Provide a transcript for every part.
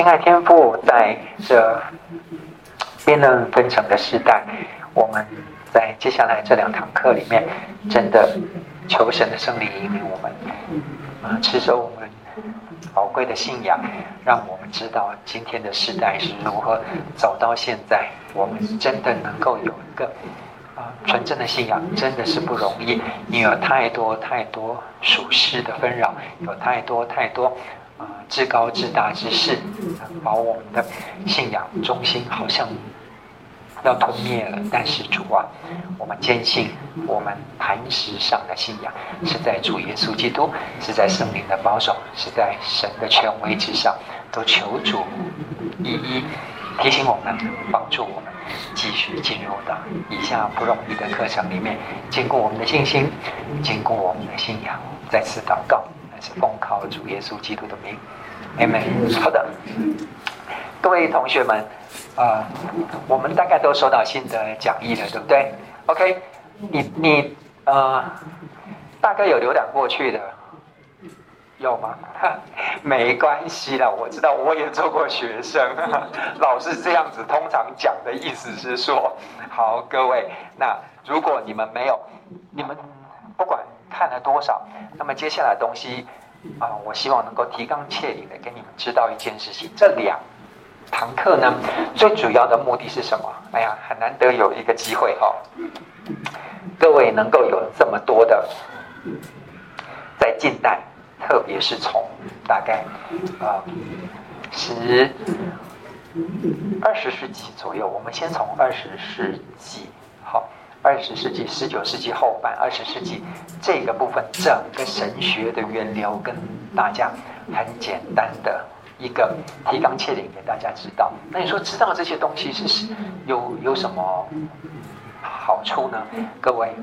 亲爱天父，在这辩论纷呈的时代，我们在接下来这两堂课里面，真的求神的圣灵引领我们，啊，持守我们宝贵的信仰，让我们知道今天的时代是如何走到现在。我们真的能够有一个纯正的信仰，真的是不容易，因为有太多太多属世的纷扰，有太多太多。啊，至高至大之事，把我们的信仰中心好像要吞灭了。但是主啊，我们坚信，我们磐石上的信仰是在主耶稣基督，是在圣灵的保守，是在神的权威之上。都求主一一提醒我们，帮助我们继续进入到以下不容易的课程里面，坚固我们的信心，坚固我们的信仰。再次祷告。是奉靠主耶稣基督的名，Amen。好的，各位同学们，啊、我们大概都收到新的讲义了，对不对？OK，你你呃，大概有浏览过去的，有吗？没关系啦，我知道我也做过学生，老师这样子通常讲的意思是说，好，各位，那如果你们没有，你们不管。看了多少？那么接下来东西啊，我希望能够提纲挈领的给你们知道一件事情。这两堂课呢，最主要的目的是什么？哎呀，很难得有一个机会哈、哦，各位能够有这么多的在近代，特别是从大概啊十二十世纪左右，我们先从二十世纪好。二十世纪、十九世纪后半、二十世纪这个部分，整个神学的源流，跟大家很简单的一个提纲挈领给大家知道。那你说知道这些东西是有有什么好处呢？各位，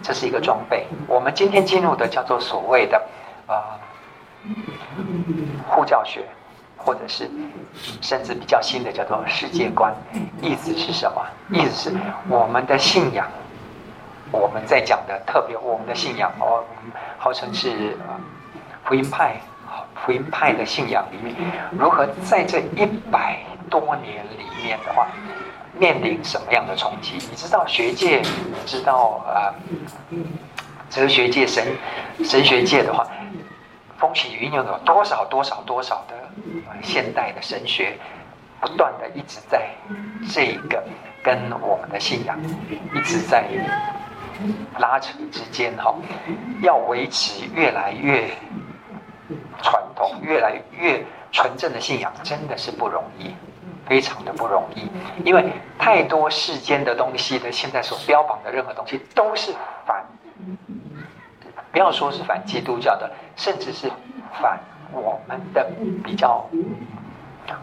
这是一个装备。我们今天进入的叫做所谓的啊护教学，或者是甚至比较新的叫做世界观。意思是什么？意思是我们的信仰。我们在讲的特别，我们的信仰哦，号称是福音派，福音派的信仰里面，如何在这一百多年里面的话，面临什么样的冲击？你知道学界，知道呃，哲学界、神神学界的话，风起云涌有多少多少多少的现代的神学，不断的一直在这个跟我们的信仰一直在。拉扯之间，哈，要维持越来越传统、越来越纯正的信仰，真的是不容易，非常的不容易。因为太多世间的东西的，现在所标榜的任何东西都是反，不要说是反基督教的，甚至是反我们的比较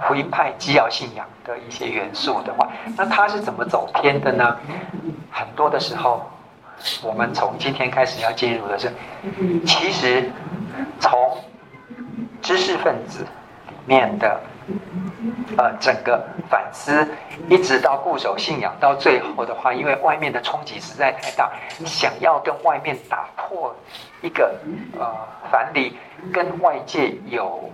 福音派基要信仰的一些元素的话，那他是怎么走偏的呢？很多的时候。我们从今天开始要进入的是，其实从知识分子里面的呃整个反思，一直到固守信仰，到最后的话，因为外面的冲击实在太大，想要跟外面打破一个呃樊篱，跟外界有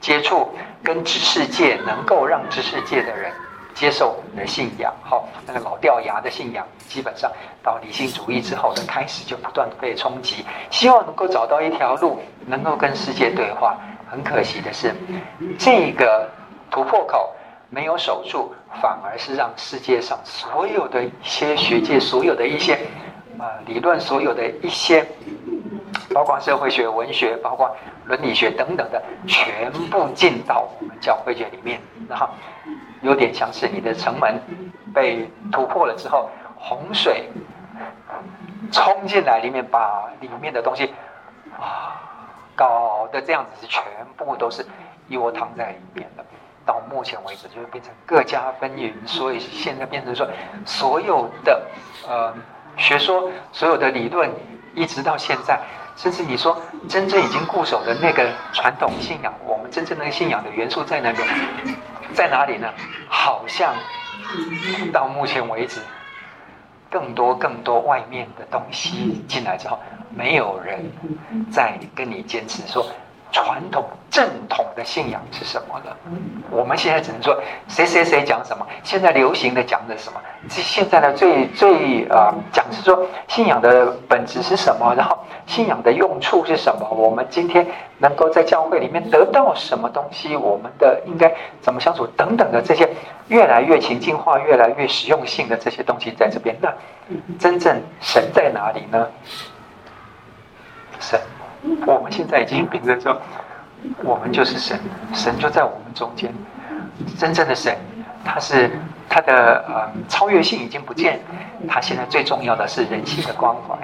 接触，跟知识界能够让知识界的人。接受我们的信仰，好，那个老掉牙的信仰，基本上到理性主义之后的开始就不断被冲击。希望能够找到一条路，能够跟世界对话。很可惜的是，这个突破口没有守住，反而是让世界上所有的一些学界、所有的一些啊理论、所有的一些，包括社会学、文学、包括伦理学等等的，全部进到我们教会界里面，然后。有点像是你的城门被突破了之后，洪水冲进来，里面把里面的东西啊搞得这样子是全部都是一窝汤在里面的。到目前为止，就会变成各家纷纭，所以现在变成说，所有的呃学说、所有的理论，一直到现在，甚至你说真正已经固守的那个传统信仰，我们真正的信仰的元素在那边。在哪里呢？好像到目前为止，更多更多外面的东西进来之后，没有人再跟你坚持说传统正统的信仰是什么了？我们现在只能说谁谁谁讲什么，现在流行的讲的什么？这现在的最最呃讲是说信仰的本质是什么？然后信仰的用处是什么？我们今天能够在教会里面得到什么东西？我们的应该怎么相处？等等的这些越来越情境化、越来越实用性的这些东西在这边。那真正神在哪里呢？神。我们现在已经变成说，我们就是神，神就在我们中间。真正的神，他是他的呃超越性已经不见，他现在最重要的是人性的关怀。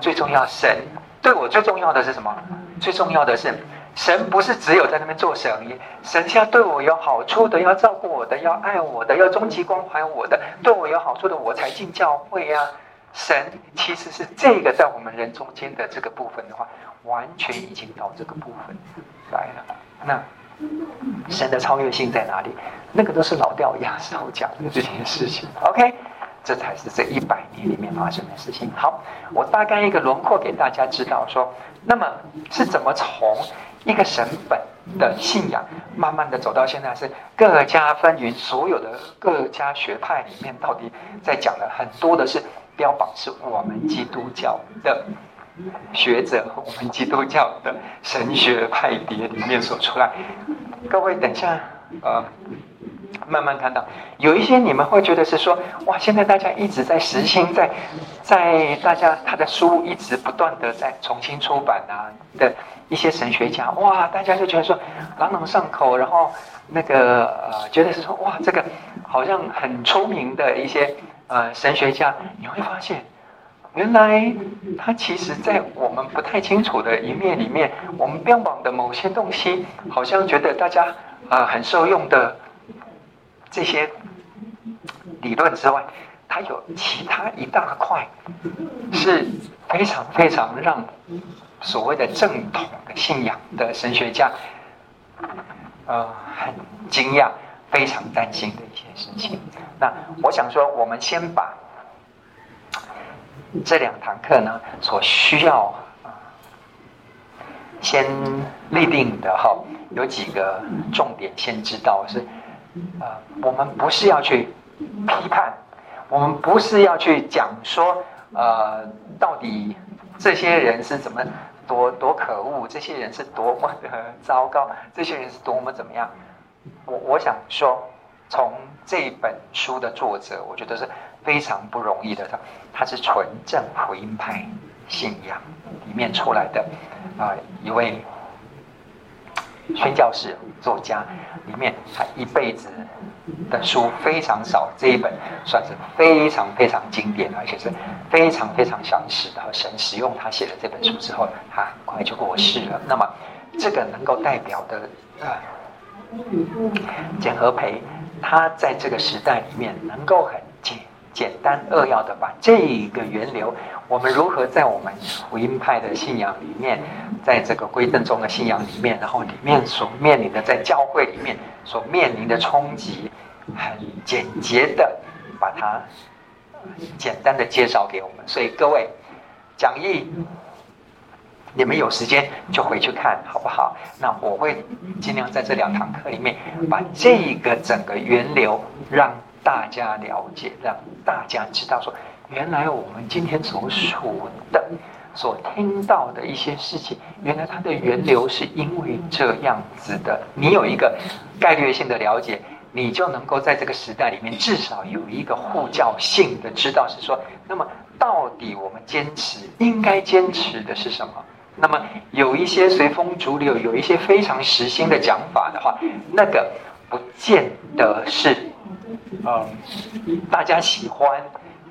最重要，神对我最重要的是什么？最重要的是，神不是只有在那边做生意，神是要对我有好处的，要照顾我的，要爱我的，要终极关怀我的，对我有好处的，我才进教会呀、啊。神其实是这个在我们人中间的这个部分的话。完全已经到这个部分来了。那神的超越性在哪里？那个都是老掉牙时候讲的这件事情。OK，这才是这一百年里面发生的事情。好，我大概一个轮廓给大家知道说，那么是怎么从一个神本的信仰，慢慢的走到现在是各家纷纭，所有的各家学派里面到底在讲的很多的是标榜是我们基督教的。学者，我们基督教的神学派别里面所出来，各位等一下，呃，慢慢看到有一些你们会觉得是说，哇，现在大家一直在实行，在在大家他的书一直不断的在重新出版啊的一些神学家，哇，大家就觉得说朗朗上口，然后那个呃，觉得是说，哇，这个好像很出名的一些呃神学家，你会发现。原来他其实，在我们不太清楚的一面里面，我们标榜的某些东西，好像觉得大家啊、呃、很受用的这些理论之外，它有其他一大块，是非常非常让所谓的正统的信仰的神学家，呃，很惊讶、非常担心的一些事情。那我想说，我们先把。这两堂课呢，所需要先立定的哈，有几个重点，先知道是，呃，我们不是要去批判，我们不是要去讲说，呃，到底这些人是怎么多多可恶，这些人是多么的糟糕，这些人是多么怎么样？我我想说，从这本书的作者，我觉得是。非常不容易的，他他是纯正福音派信仰里面出来的啊、一位宣教士作家，里面他一辈子的书非常少，这一本算是非常非常经典，而且是非常非常详实的。神使用他写的这本书之后，他很快就过世了。那么这个能够代表的啊，简和培，他在这个时代里面能够很简。单扼要的把这一个源流，我们如何在我们福音派的信仰里面，在这个归正宗的信仰里面，然后里面所面临的在教会里面所面临的冲击，很简洁的把它简单的介绍给我们。所以各位讲义，你们有时间就回去看好不好？那我会尽量在这两堂课里面把这个整个源流让。大家了解，让大家知道说，原来我们今天所说的、所听到的一些事情，原来它的源流是因为这样子的。你有一个概略性的了解，你就能够在这个时代里面至少有一个护教性的知道，是说，那么到底我们坚持应该坚持的是什么？那么有一些随风逐流，有一些非常实心的讲法的话，那个不见得是。嗯，大家喜欢，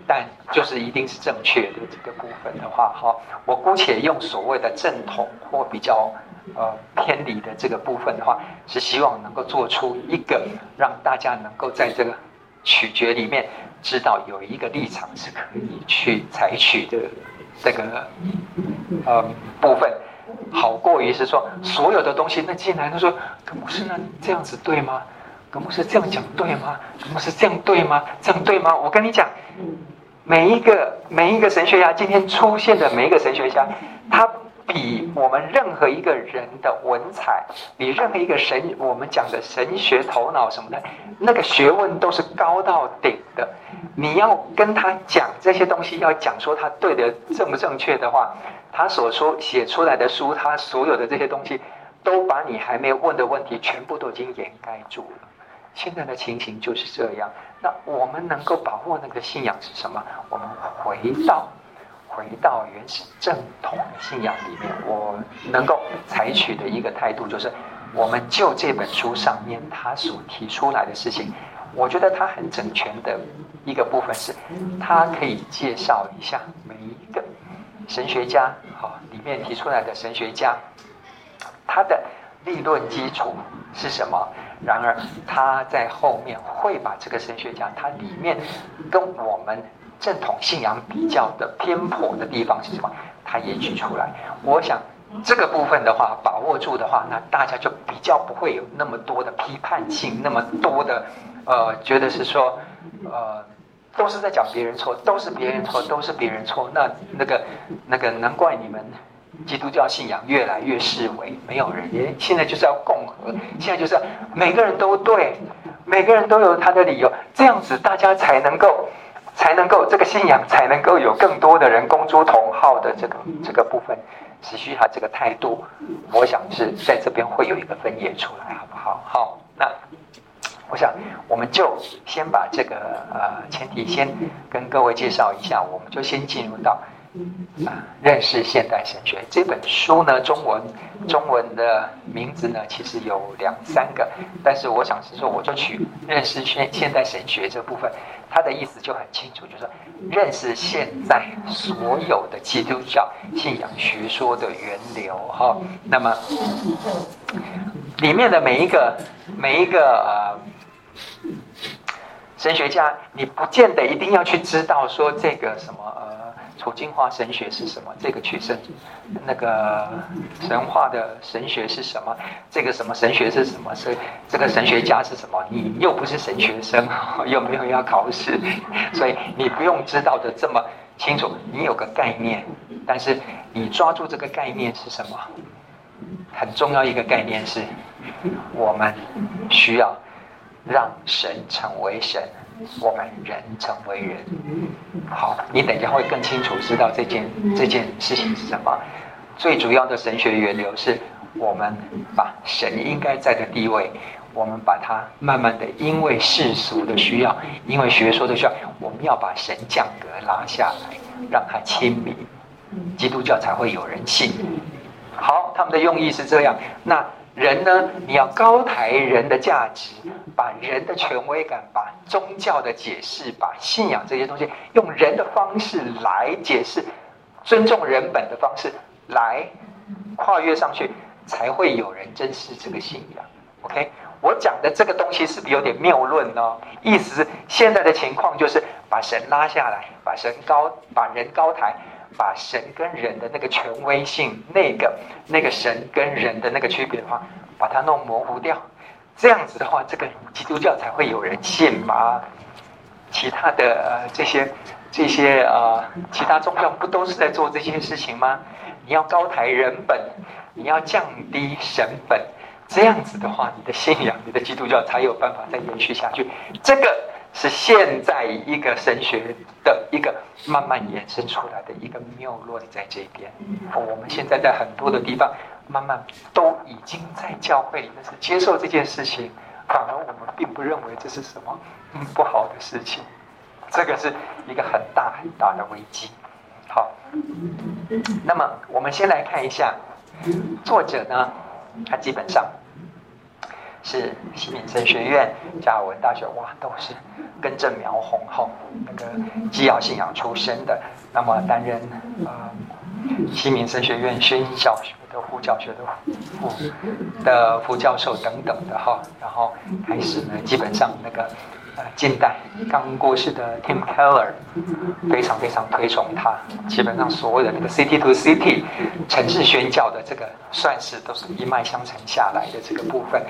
但就是一定是正确的这个部分的话，哈，我姑且用所谓的正统或比较呃偏离的这个部分的话，是希望能够做出一个让大家能够在这个取决里面知道有一个立场是可以去采取的这个呃部分，好过于是说所有的东西那进来他说，可不是那这样子对吗？葛牧师这样讲对吗？葛牧师这样对吗？这样对吗？我跟你讲，每一个每一个神学家今天出现的每一个神学家，他比我们任何一个人的文采，比任何一个神，我们讲的神学头脑什么的，那个学问都是高到顶的。你要跟他讲这些东西，要讲说他对的正不正确的话，他所说写出来的书，他所有的这些东西，都把你还没问的问题全部都已经掩盖住了。现在的情形就是这样。那我们能够把握那个信仰是什么？我们回到。回到原始正统的信仰里面，我能够采取的一个态度就是，我们就这本书上面他所提出来的事情，我觉得他很整全的一个部分是，他可以介绍一下每一个神学家，哈，里面提出来的神学家，他的立论基础是什么？然而他在后面会把这个神学家，他里面跟我们。正统信仰比较的偏颇的地方是什么？他也举出来。我想这个部分的话，把握住的话，那大家就比较不会有那么多的批判性，那么多的呃，觉得是说呃，都是在讲别人错，都是别人错，都是别人错。那那个那个，难怪你们基督教信仰越来越式微，没有人。现在就是要共和，现在就是要每个人都对，每个人都有他的理由，这样子大家才能够。才能够这个信仰才能够有更多的人公诸同好的这个这个部分，持续他这个态度，我想是在这边会有一个分野出来，好不好？好，那我想我们就先把这个呃前提先跟各位介绍一下，我们就先进入到。啊，认识现代神学这本书呢，中文中文的名字呢，其实有两三个，但是我想是说，我就取认识现现代神学这部分，它的意思就很清楚，就是认识现在所有的基督教信仰学说的源流哈。那么里面的每一个每一个呃神学家，你不见得一定要去知道说这个什么呃。处境化神学是什么？这个取神，那个神话的神学是什么？这个什么神学是什么？是这个神学家是什么？你又不是神学生，又没有要考试，所以你不用知道的这么清楚。你有个概念，但是你抓住这个概念是什么？很重要一个概念是，我们需要让神成为神。我们人成为人，好，你等一下会更清楚知道这件这件事情是什么。最主要的神学源流是我们把神应该在的地位，我们把它慢慢的，因为世俗的需要，因为学说的需要，我们要把神降格拉下来，让他亲民，基督教才会有人信。好，他们的用意是这样。那。人呢？你要高抬人的价值，把人的权威感，把宗教的解释，把信仰这些东西，用人的方式来解释，尊重人本的方式来跨越上去，才会有人珍视这个信仰。OK，我讲的这个东西是不是有点谬论呢？意思是现在的情况就是把神拉下来，把神高，把人高抬。把神跟人的那个权威性，那个那个神跟人的那个区别的话，把它弄模糊掉，这样子的话，这个基督教才会有人信吗？其他的呃这些这些呃其他宗教不都是在做这些事情吗？你要高抬人本，你要降低神本，这样子的话，你的信仰，你的基督教才有办法再延续下去。这个。是现在一个神学的一个慢慢延伸出来的一个谬论，在这边。我们现在在很多的地方，慢慢都已经在教会里面是接受这件事情，反而我们并不认为这是什么不好的事情。这个是一个很大很大的危机。好，那么我们先来看一下作者呢，他基本上。是西敏神学院、加尔文大学，哇，都是根正苗红哦那个基要信仰出身的。那么担任呃西敏神学院宣教学的副教学的副的副教授等等的哈。然后开始呢，基本上那个。呃，近代刚过世的 Tim Keller 非常非常推崇他，基本上所有的那个 City to City 城市宣教的这个算是都是一脉相承下来的这个部分，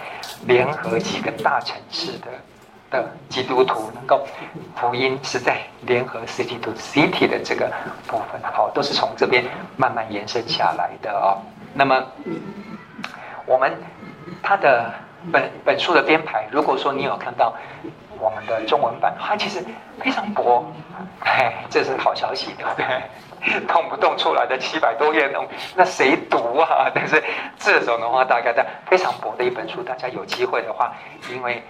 联合几个大城市的的基督徒能够福音是在联合 City to City 的这个部分，好，都是从这边慢慢延伸下来的哦。那么我们他的本本书的编排，如果说你有看到我们的中文版，它其实非常薄，哎，这是好消息，对不对？动不动出来的七百多页，那那谁读啊？但是这种的话，大概在非常薄的一本书，大家有机会的话，因为。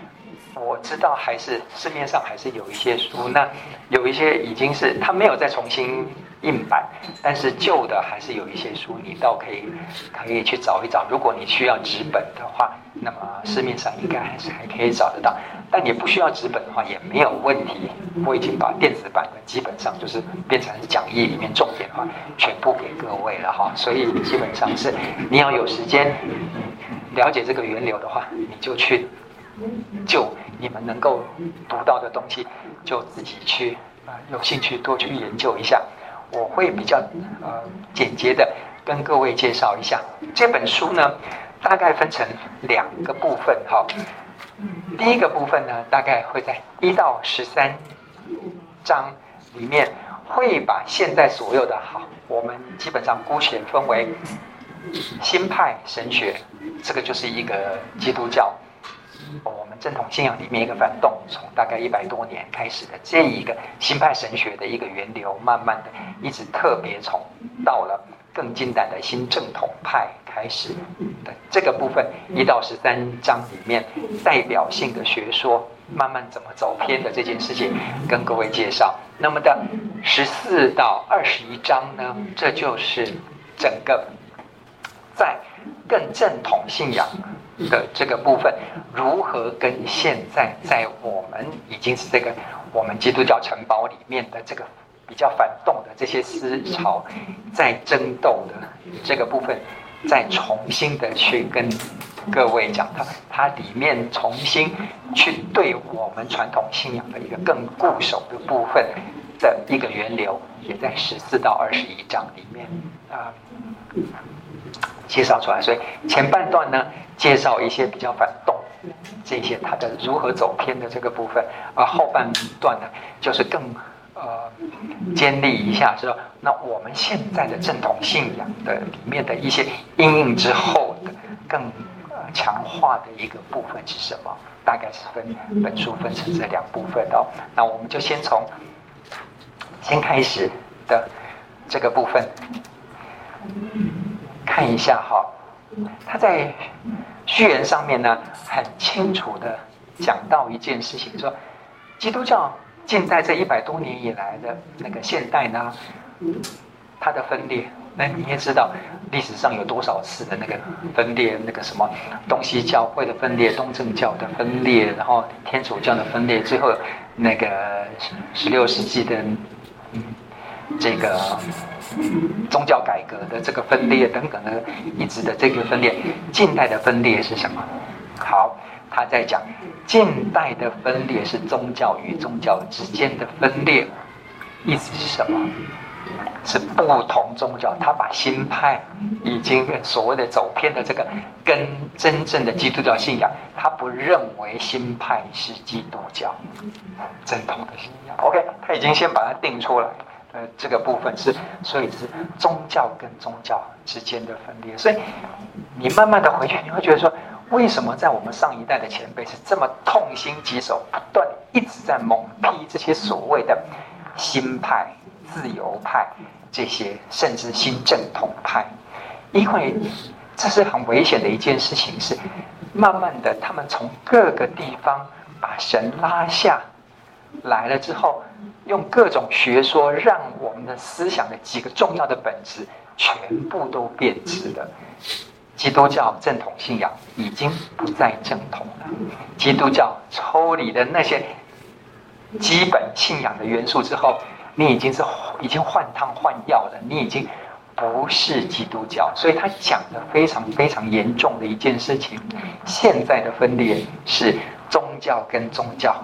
我知道，还是市面上还是有一些书，那有一些已经是它没有再重新印版，但是旧的还是有一些书，你倒可以可以去找一找。如果你需要纸本的话，那么市面上应该还是还可以找得到。但你不需要纸本的话也没有问题，我已经把电子版的基本上就是变成讲义里面重点的话全部给各位了哈。所以基本上是你要有时间了解这个源流的话，你就去。就你们能够读到的东西，就自己去啊、有兴趣多去研究一下。我会比较呃简洁的跟各位介绍一下这本书呢，大概分成两个部分哈。第一个部分呢，大概会在一到十三章里面，会把现在所有的好，我们基本上姑且分为新派神学，这个就是一个基督教。我们正统信仰里面一个反动，从大概一百多年开始的这一个新派神学的一个源流，慢慢的一直特别从到了更近代的新正统派开始的这个部分，一到十三章里面代表性的学说，慢慢怎么走偏的这件事情，跟各位介绍。那么的十四到二十一章呢，这就是整个在更正统信仰。的这个部分，如何跟现在在我们已经是这个我们基督教城堡里面的这个比较反动的这些思潮在争斗的这个部分，再重新的去跟各位讲它，它里面重新去对我们传统信仰的一个更固守的部分的一个源流，也在十四到二十一章里面啊介绍出来。所以前半段呢。介绍一些比较反动，这些它的如何走偏的这个部分，而后半段呢，就是更呃建立一下，说那我们现在的正统信仰的里面的一些因应之后的更呃强化的一个部分是什么？大概是分本书分成这两部分哦。那我们就先从先开始的这个部分看一下哈，他在。序言上面呢，很清楚的讲到一件事情，说基督教近代这一百多年以来的那个现代呢，它的分裂，那你也知道历史上有多少次的那个分裂，那个什么东西教会的分裂，东正教的分裂，然后天主教的分裂，最后那个十六世纪的嗯这个。宗教改革的这个分裂等等的，一直的这个分裂，近代的分裂是什么？好，他在讲近代的分裂是宗教与宗教之间的分裂，意思是什么？是不同宗教，他把新派已经所谓的走偏的这个跟真正的基督教信仰，他不认为新派是基督教正统的信仰。OK，他已经先把它定出来。呃，这个部分是，所以是宗教跟宗教之间的分裂。所以你慢慢的回去，你会觉得说，为什么在我们上一代的前辈是这么痛心疾首，不断一直在猛批这些所谓的新派、自由派这些，甚至新正统派？因为这是很危险的一件事情，是慢慢的他们从各个地方把神拉下来了之后。用各种学说，让我们的思想的几个重要的本质全部都变质了。基督教正统信仰已经不再正统了。基督教抽离的那些基本信仰的元素之后，你已经是已经换汤换药了。你已经不是基督教。所以他讲的非常非常严重的一件事情：现在的分裂是宗教跟宗教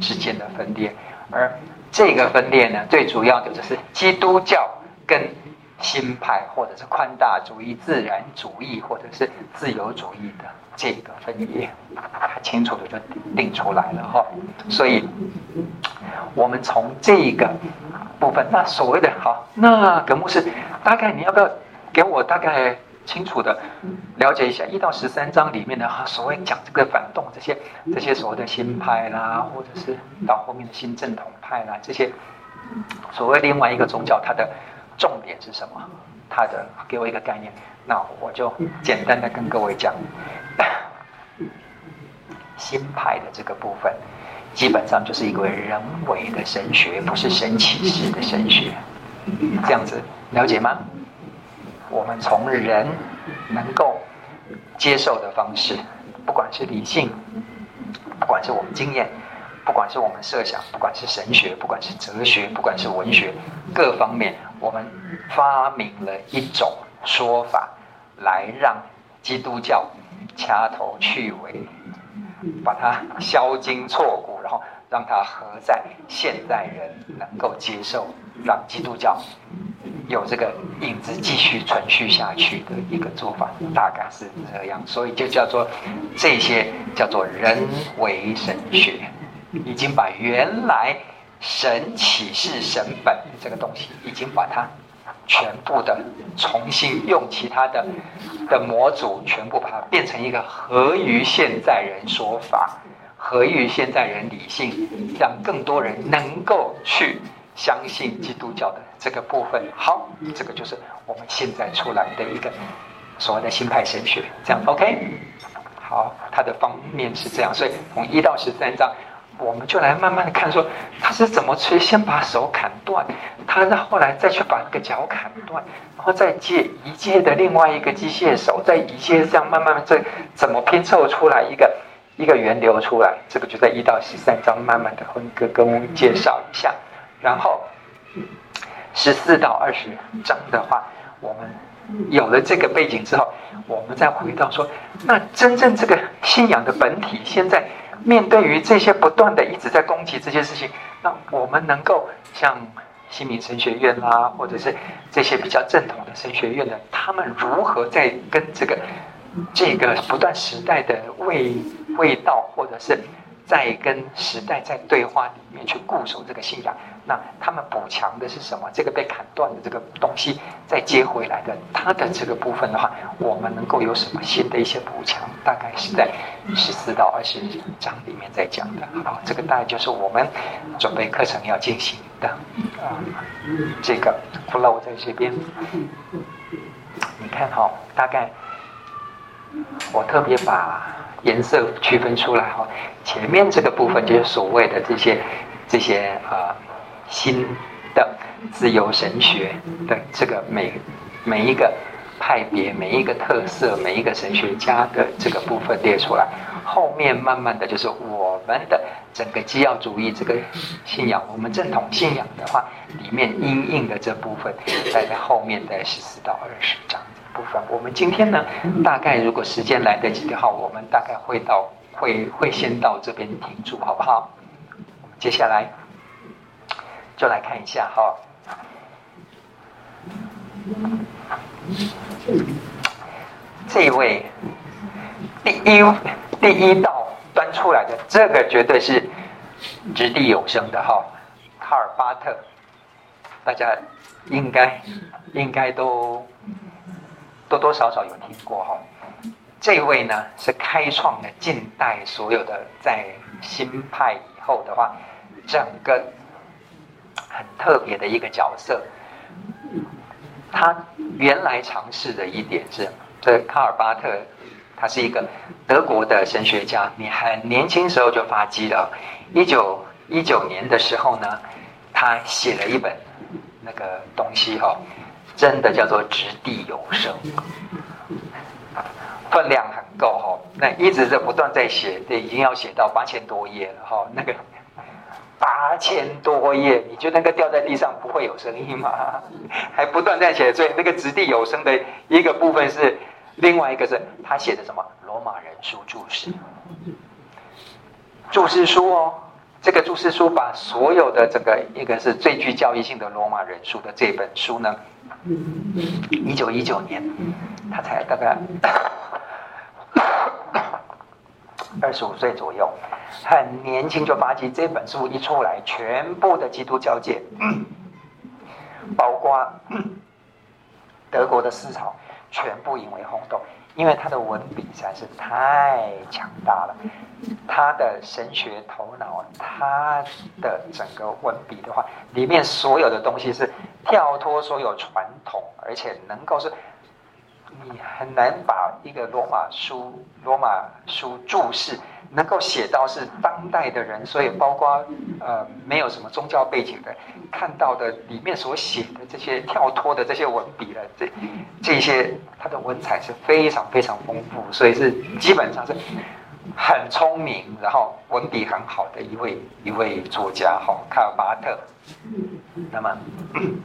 之间的分裂，而。这个分裂呢，最主要的就是基督教跟新派，或者是宽大主义、自然主义，或者是自由主义的这个分野，他清楚的就定出来了哈。所以，我们从这个部分，那所谓的好，那葛牧师，大概你要不要给我大概清楚的了解一下一到十三章里面的哈所谓讲这个反动这些这些所谓的新派啦，或者是到后面的新正统派啦，这些所谓另外一个宗教，它的。重点是什么？他的给我一个概念，那我就简单的跟各位讲，新派的这个部分，基本上就是一个人为的神学，不是神启示的神学，这样子了解吗？我们从人能够接受的方式，不管是理性，不管是我们经验。不管是我们设想，不管是神学，不管是哲学，不管是文学，各方面，我们发明了一种说法，来让基督教掐头去尾，把它削筋错骨，然后让它合在现代人能够接受，让基督教有这个影子继续存续下去的一个做法，大概是这样，所以就叫做这些叫做人为神学。已经把原来神启示神本这个东西，已经把它全部的重新用其他的的模组，全部把它变成一个合于现在人说法、合于现在人理性，让更多人能够去相信基督教的这个部分。好，这个就是我们现在出来的一个所谓的新派神学，这样 OK？好，它的方面是这样，所以从一到十三章。我们就来慢慢的看，说他是怎么去先把手砍断，他后来再去把那个脚砍断，然后再借一介的另外一个机械手，再一介这样慢慢的这怎么拼凑出来一个一个源流出来？这个就在一到十三章慢慢的跟跟我们介绍一下，然后十四到二十章的话，我们有了这个背景之后，我们再回到说，那真正这个信仰的本体现在。面对于这些不断的一直在攻击这些事情，那我们能够像新民神学院啦，或者是这些比较正统的神学院的，他们如何在跟这个这个不断时代的味味道，或者是在跟时代在对话里面去固守这个信仰？那他们补强的是什么？这个被砍断的这个东西再接回来的，它的这个部分的话，我们能够有什么新的一些补强？大概是在十四到二十章里面在讲的。好，这个大概就是我们准备课程要进行的啊。这个 flow 在这边，你看哈，大概我特别把颜色区分出来哈。前面这个部分就是所谓的这些这些啊。新的自由神学的这个每每一个派别、每一个特色、每一个神学家的这个部分列出来，后面慢慢的就是我们的整个基要主义这个信仰，我们正统信仰的话，里面因应的这部分，在在后面的十四到二十章部分。我们今天呢，大概如果时间来得及的话，我们大概会到会会先到这边停住，好不好？接下来。就来看一下哈，这位第一第一道端出来的这个绝对是掷地有声的哈，卡尔巴特，大家应该应该都多多少少有听过哈。这位呢是开创了近代所有的在新派以后的话，整个。很特别的一个角色，他原来尝试的一点是，这卡尔巴特，他是一个德国的神学家，你很年轻时候就发迹了。一九一九年的时候呢，他写了一本那个东西哈，真的叫做《掷地有声》，分量很够哈，那一直在不断在写，这已经要写到八千多页了哈，那个。八千多页，你觉得那个掉在地上不会有声音吗？还不断在写，所以那个掷地有声的一个部分是另外一个是他写的什么罗马人书注释，注释书哦，这个注释书把所有的这个一个是最具教育性的罗马人书的这本书呢，一九一九年，他才大概二十五岁左右，很年轻就发迹。这本书一出来，全部的基督教界，包括德国的思潮，全部引为轰动。因为他的文笔实在是太强大了，他的神学头脑，他的整个文笔的话，里面所有的东西是跳脱所有传统，而且能够是，你很难把一个罗马书、罗马书注释。能够写到是当代的人，所以包括呃没有什么宗教背景的，看到的里面所写的这些跳脱的这些文笔的这这些，他的文采是非常非常丰富，所以是基本上是很聪明，然后文笔很好的一位一位作家哈，卡尔巴特。那么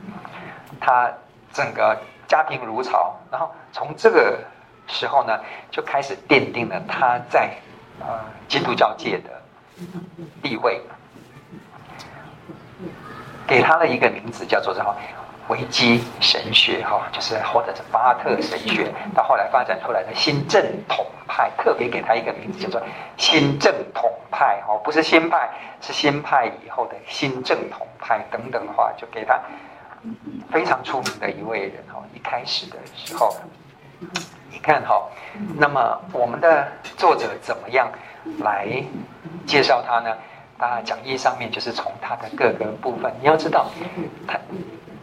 他整个家贫如潮，然后从这个时候呢就开始奠定了他在。呃，基督教界的地位，给他的一个名字叫做什么？维基神学哈，就是或者是巴特神学。到后来发展出来的新正统派，特别给他一个名字叫做新正统派哈，不是新派，是新派以后的新正统派等等的话，就给他非常出名的一位人哈。一开始的时候。你看哈，那么我们的作者怎么样来介绍他呢？他讲义上面就是从他的各个部分，你要知道，他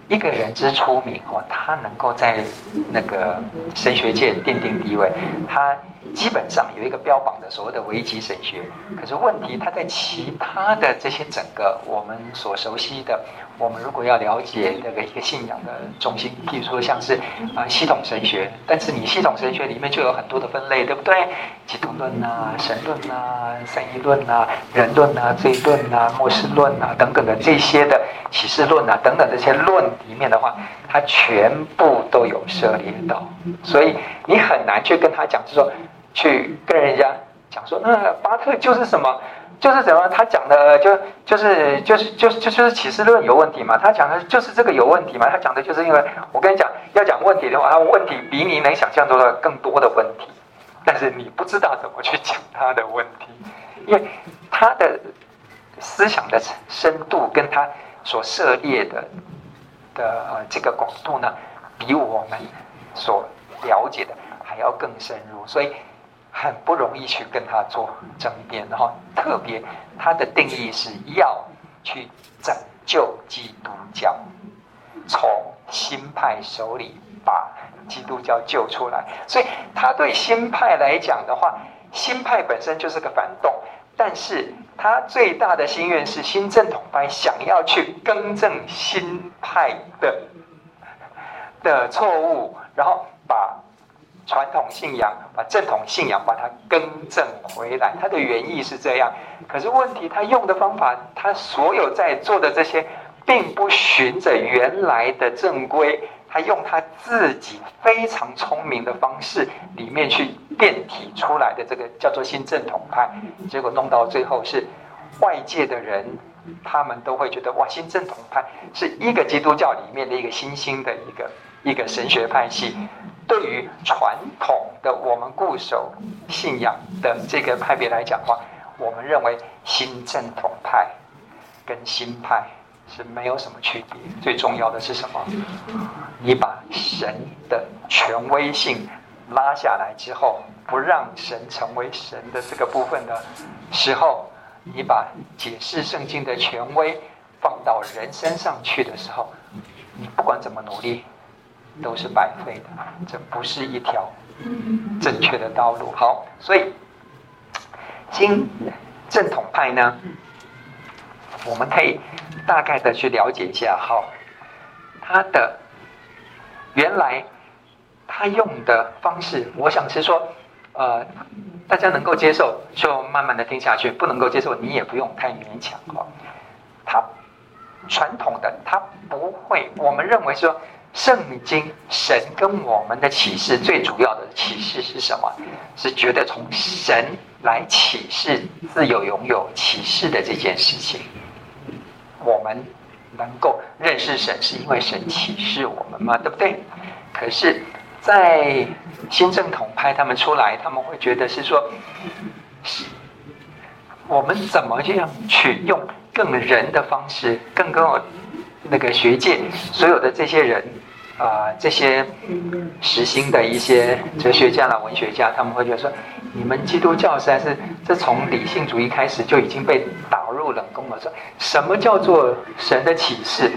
一个人之出名哦，他能够在那个神学界奠定地位，他基本上有一个标榜的所谓的维基神学。可是问题，他在其他的这些整个我们所熟悉的。我们如果要了解这个一个信仰的中心，譬如说像是啊系统神学，但是你系统神学里面就有很多的分类，对不对？基督论啊、神论啊、三一论啊、人论啊、罪论啊、末世论啊等等的这些的启示论啊等等这些论里面的话，它全部都有涉猎到，所以你很难去跟他讲，就说去跟人家讲说，那巴特就是什么？就是怎么？他讲的就就是就是就是就就是启示论有问题嘛？他讲的就是这个有问题嘛？他讲的就是因为我跟你讲，要讲问题的话，他问题比你能想象中的更多的问题，但是你不知道怎么去讲他的问题，因为他的思想的深度跟他所涉猎的的呃这个广度呢，比我们所了解的还要更深入，所以。很不容易去跟他做争辩，然后特别他的定义是要去拯救基督教，从新派手里把基督教救出来。所以他对新派来讲的话，新派本身就是个反动，但是他最大的心愿是新正统派想要去更正新派的的错误，然后把。传统信仰，把正统信仰把它更正回来，他的原意是这样。可是问题，他用的方法，他所有在做的这些，并不循着原来的正规，他用他自己非常聪明的方式里面去变体出来的这个叫做新正统派，结果弄到最后是外界的人，他们都会觉得哇，新正统派是一个基督教里面的一个新兴的一个一个神学派系。对于传统的我们固守信仰的这个派别来讲的话，我们认为新正统派跟新派是没有什么区别。最重要的是什么？你把神的权威性拉下来之后，不让神成为神的这个部分的时候，你把解释圣经的权威放到人身上去的时候，你不管怎么努力。都是白费的，这不是一条正确的道路。好，所以新正统派呢，我们可以大概的去了解一下。好，他的原来他用的方式，我想是说，呃，大家能够接受就慢慢的听下去，不能够接受你也不用太勉强。好，他传统的他不会，我们认为说。圣经神跟我们的启示最主要的启示是什么？是觉得从神来启示自由拥有启示的这件事情。我们能够认识神，是因为神启示我们嘛，对不对？可是，在新正统派他们出来，他们会觉得是说，我们怎么这样去用更人的方式，更更那个学界所有的这些人。啊、这些实心的一些哲学家啦、文学家，他们会觉得说，你们基督教实在是，这从理性主义开始就已经被打入冷宫了。说什么叫做神的启示？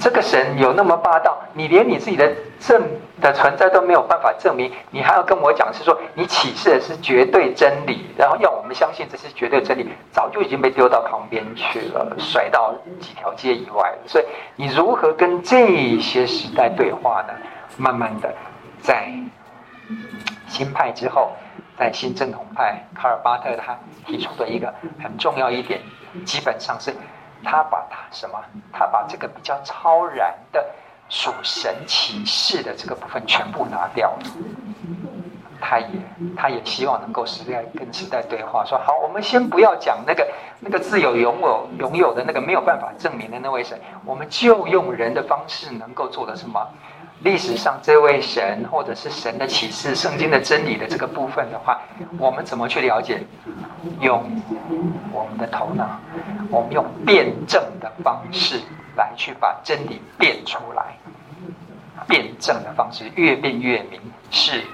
这个神有那么霸道，你连你自己的证的存在都没有办法证明，你还要跟我讲是说你启示的是绝对真理，然后要我们相信这是绝对真理，早就已经被丢到旁边去了，甩到几条街以外了。所以你如何跟这些时代对话呢？慢慢的，在 新派之后，在新正统派，卡尔巴特他提出的一个很重要一点，基本上是。他把他什么？他把这个比较超然的属神启示的这个部分全部拿掉了。他也他也希望能够时代跟时代对话，说好，我们先不要讲那个那个自有拥有拥有的那个没有办法证明的那位神，我们就用人的方式能够做的什么？历史上这位神，或者是神的启示、圣经的真理的这个部分的话，我们怎么去了解？用我们的头脑，我们用辩证的方式来去把真理辩出来。辩证的方式越辩越明，是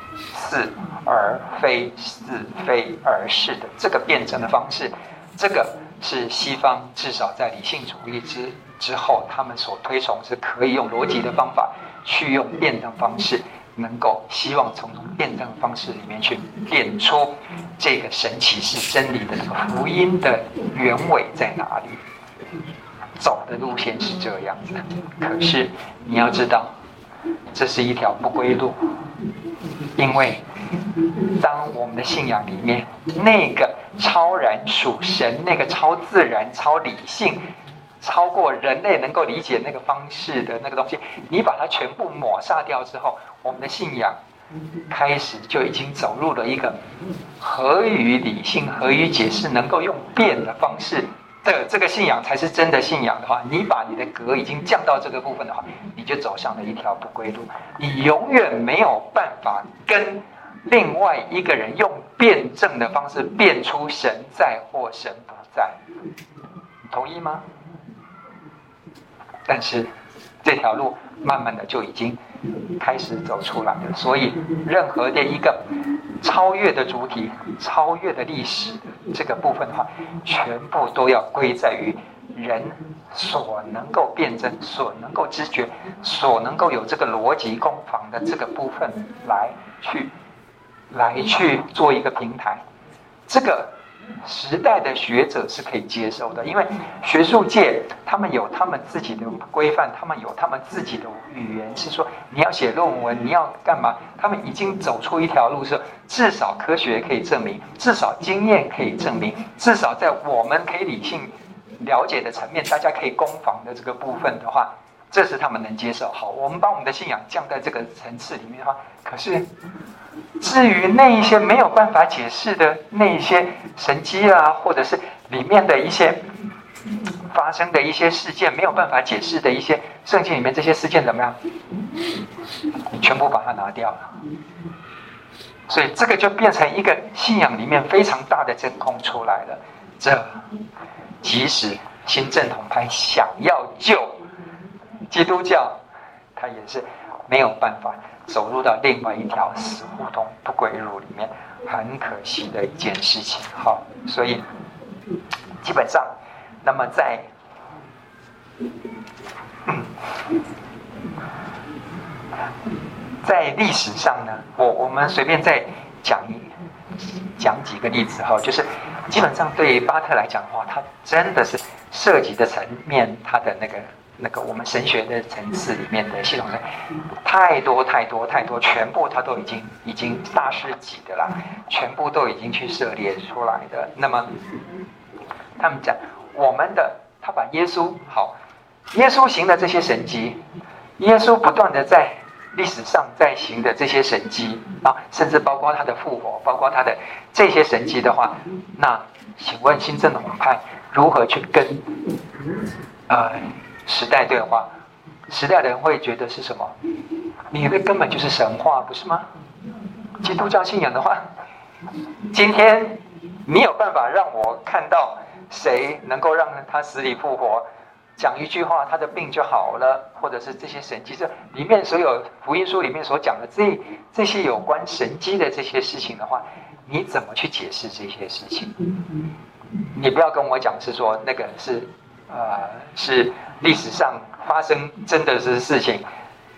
是而非是非而是的这个辩证的方式，这个是西方至少在理性主义之之后，他们所推崇是可以用逻辑的方法。去用辩证方式，能够希望从辩证方式里面去辨出这个神奇是真理的这个福音的原委在哪里，走的路线是这样子。可是你要知道，这是一条不归路，因为当我们的信仰里面那个超然属神、那个超自然、超理性。超过人类能够理解那个方式的那个东西，你把它全部抹杀掉之后，我们的信仰开始就已经走入了一个合于理性、合于解释、能够用辩的方式的这个信仰才是真的信仰的话，你把你的格已经降到这个部分的话，你就走上了一条不归路，你永远没有办法跟另外一个人用辩证的方式辩出神在或神不在，你同意吗？但是这条路慢慢的就已经开始走出来了，所以任何的一个超越的主体、超越的历史这个部分的话，全部都要归在于人所能够辩证、所能够知觉、所能够有这个逻辑攻防的这个部分来去来去做一个平台，这个。时代的学者是可以接受的，因为学术界他们有他们自己的规范，他们有他们自己的语言，是说你要写论文，你要干嘛？他们已经走出一条路，是至少科学可以证明，至少经验可以证明，至少在我们可以理性了解的层面，大家可以攻防的这个部分的话。这是他们能接受。好，我们把我们的信仰降在这个层次里面的话，可是至于那一些没有办法解释的那一些神迹啊，或者是里面的一些发生的一些事件，没有办法解释的一些圣经里面这些事件怎么样？全部把它拿掉了，所以这个就变成一个信仰里面非常大的真空出来了。这即使新正统派想要救。基督教，他也是没有办法走入到另外一条死胡同、不归路里面，很可惜的一件事情。哈，所以基本上，那么在在历史上呢，我我们随便再讲一讲几个例子哈，就是基本上对于巴特来讲的话，他真的是涉及的层面，他的那个。那个我们神学的层次里面的系统的太多太多太多，全部他都已经已经大师级的啦，全部都已经去涉猎出来的。那么他们讲我们的，他把耶稣好，耶稣行的这些神迹，耶稣不断的在历史上在行的这些神迹啊，甚至包括他的复活，包括他的这些神迹的话，那请问新正统派如何去跟呃？时代对话，时代的人会觉得是什么？你的根本就是神话，不是吗？基督教信仰的话，今天你有办法让我看到谁能够让他死里复活？讲一句话，他的病就好了，或者是这些神迹，这里面所有福音书里面所讲的这这些有关神迹的这些事情的话，你怎么去解释这些事情？你不要跟我讲是说那个是呃是历史上发生真的是事情，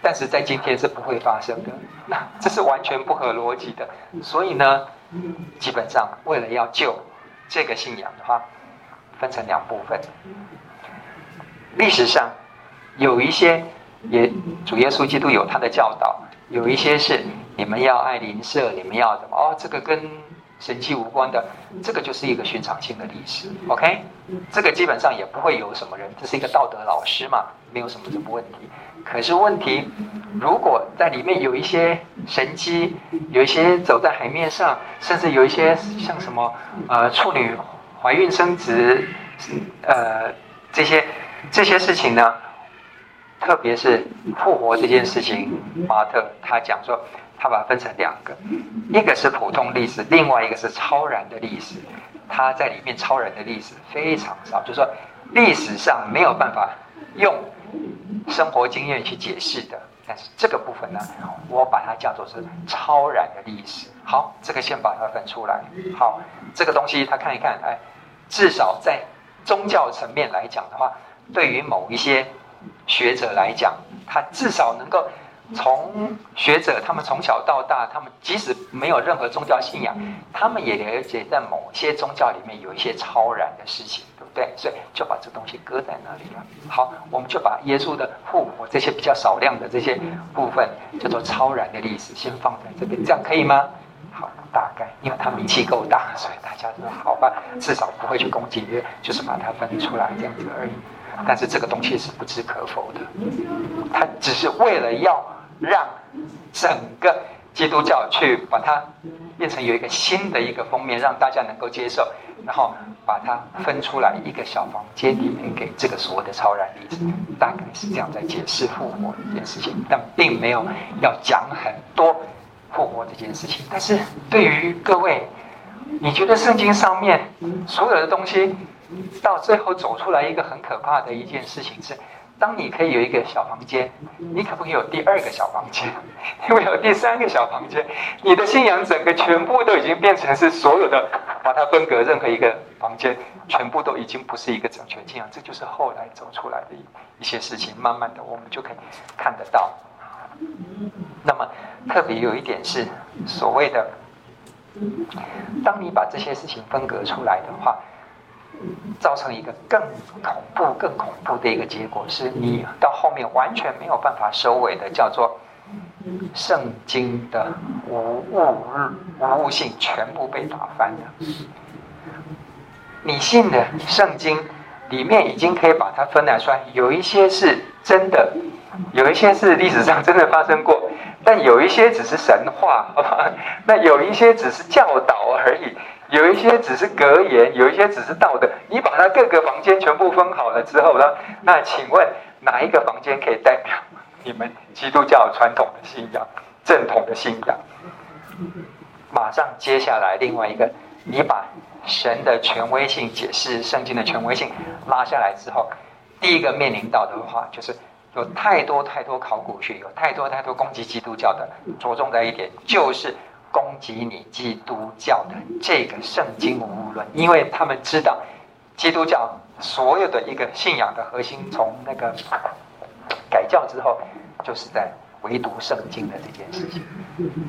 但是在今天是不会发生的，那这是完全不合逻辑的。所以呢，基本上为了要救这个信仰的话，分成两部分。历史上有一些也主耶稣基督有他的教导，有一些是你们要爱邻舍，你们要怎么哦？这个跟神迹无关的，这个就是一个寻常性的历史。OK，这个基本上也不会有什么人，这是一个道德老师嘛，没有什么什么问题。可是问题，如果在里面有一些神迹，有一些走在海面上，甚至有一些像什么呃处女怀孕生殖，呃这些。这些事情呢，特别是复活这件事情，马特他讲说，他把它分成两个，一个是普通历史，另外一个是超然的历史。他在里面超然的历史非常少，就是说历史上没有办法用生活经验去解释的。但是这个部分呢，我把它叫做是超然的历史。好，这个先把它分出来。好，这个东西他看一看，哎，至少在宗教层面来讲的话。对于某一些学者来讲，他至少能够从学者他们从小到大，他们即使没有任何宗教信仰，他们也了解在某些宗教里面有一些超然的事情，对不对？所以就把这东西搁在那里了。好，我们就把耶稣的复活这些比较少量的这些部分叫做超然的历史，先放在这边，这样可以吗？好，大概因为他名气够大，所以大家说好吧，至少不会去攻击，就是把它分出来这样子而已。但是这个东西是不置可否的，他只是为了要让整个基督教去把它变成有一个新的一个封面，让大家能够接受，然后把它分出来一个小房间里面给这个所谓的超然历史，大概是这样在解释复活这件事情，但并没有要讲很多复活这件事情。但是对于各位，你觉得圣经上面所有的东西？到最后走出来一个很可怕的一件事情是，当你可以有一个小房间，你可不可以有第二个小房间？因为有第三个小房间，你的信仰整个全部都已经变成是所有的，把它分隔任何一个房间，全部都已经不是一个整全信仰。这就是后来走出来的一一些事情，慢慢的我们就可以看得到。那么特别有一点是所谓的，当你把这些事情分隔出来的话。造成一个更恐怖、更恐怖的一个结果，是你到后面完全没有办法收尾的，叫做圣经的无误、无物性全部被打翻了。你信的圣经里面已经可以把它分来出来，有一些是真的，有一些是历史上真的发生过，但有一些只是神话，好吧？那有一些只是教导而已。有一些只是格言，有一些只是道德。你把它各个房间全部分好了之后呢，那请问哪一个房间可以代表你们基督教传统的信仰、正统的信仰？马上接下来另外一个，你把神的权威性解释圣经的权威性拉下来之后，第一个面临到的话，就是有太多太多考古学，有太多太多攻击基督教的，着重在一点就是。攻击你基督教的这个圣经无误论，因为他们知道基督教所有的一个信仰的核心，从那个改教之后，就是在唯独圣经的这件事情。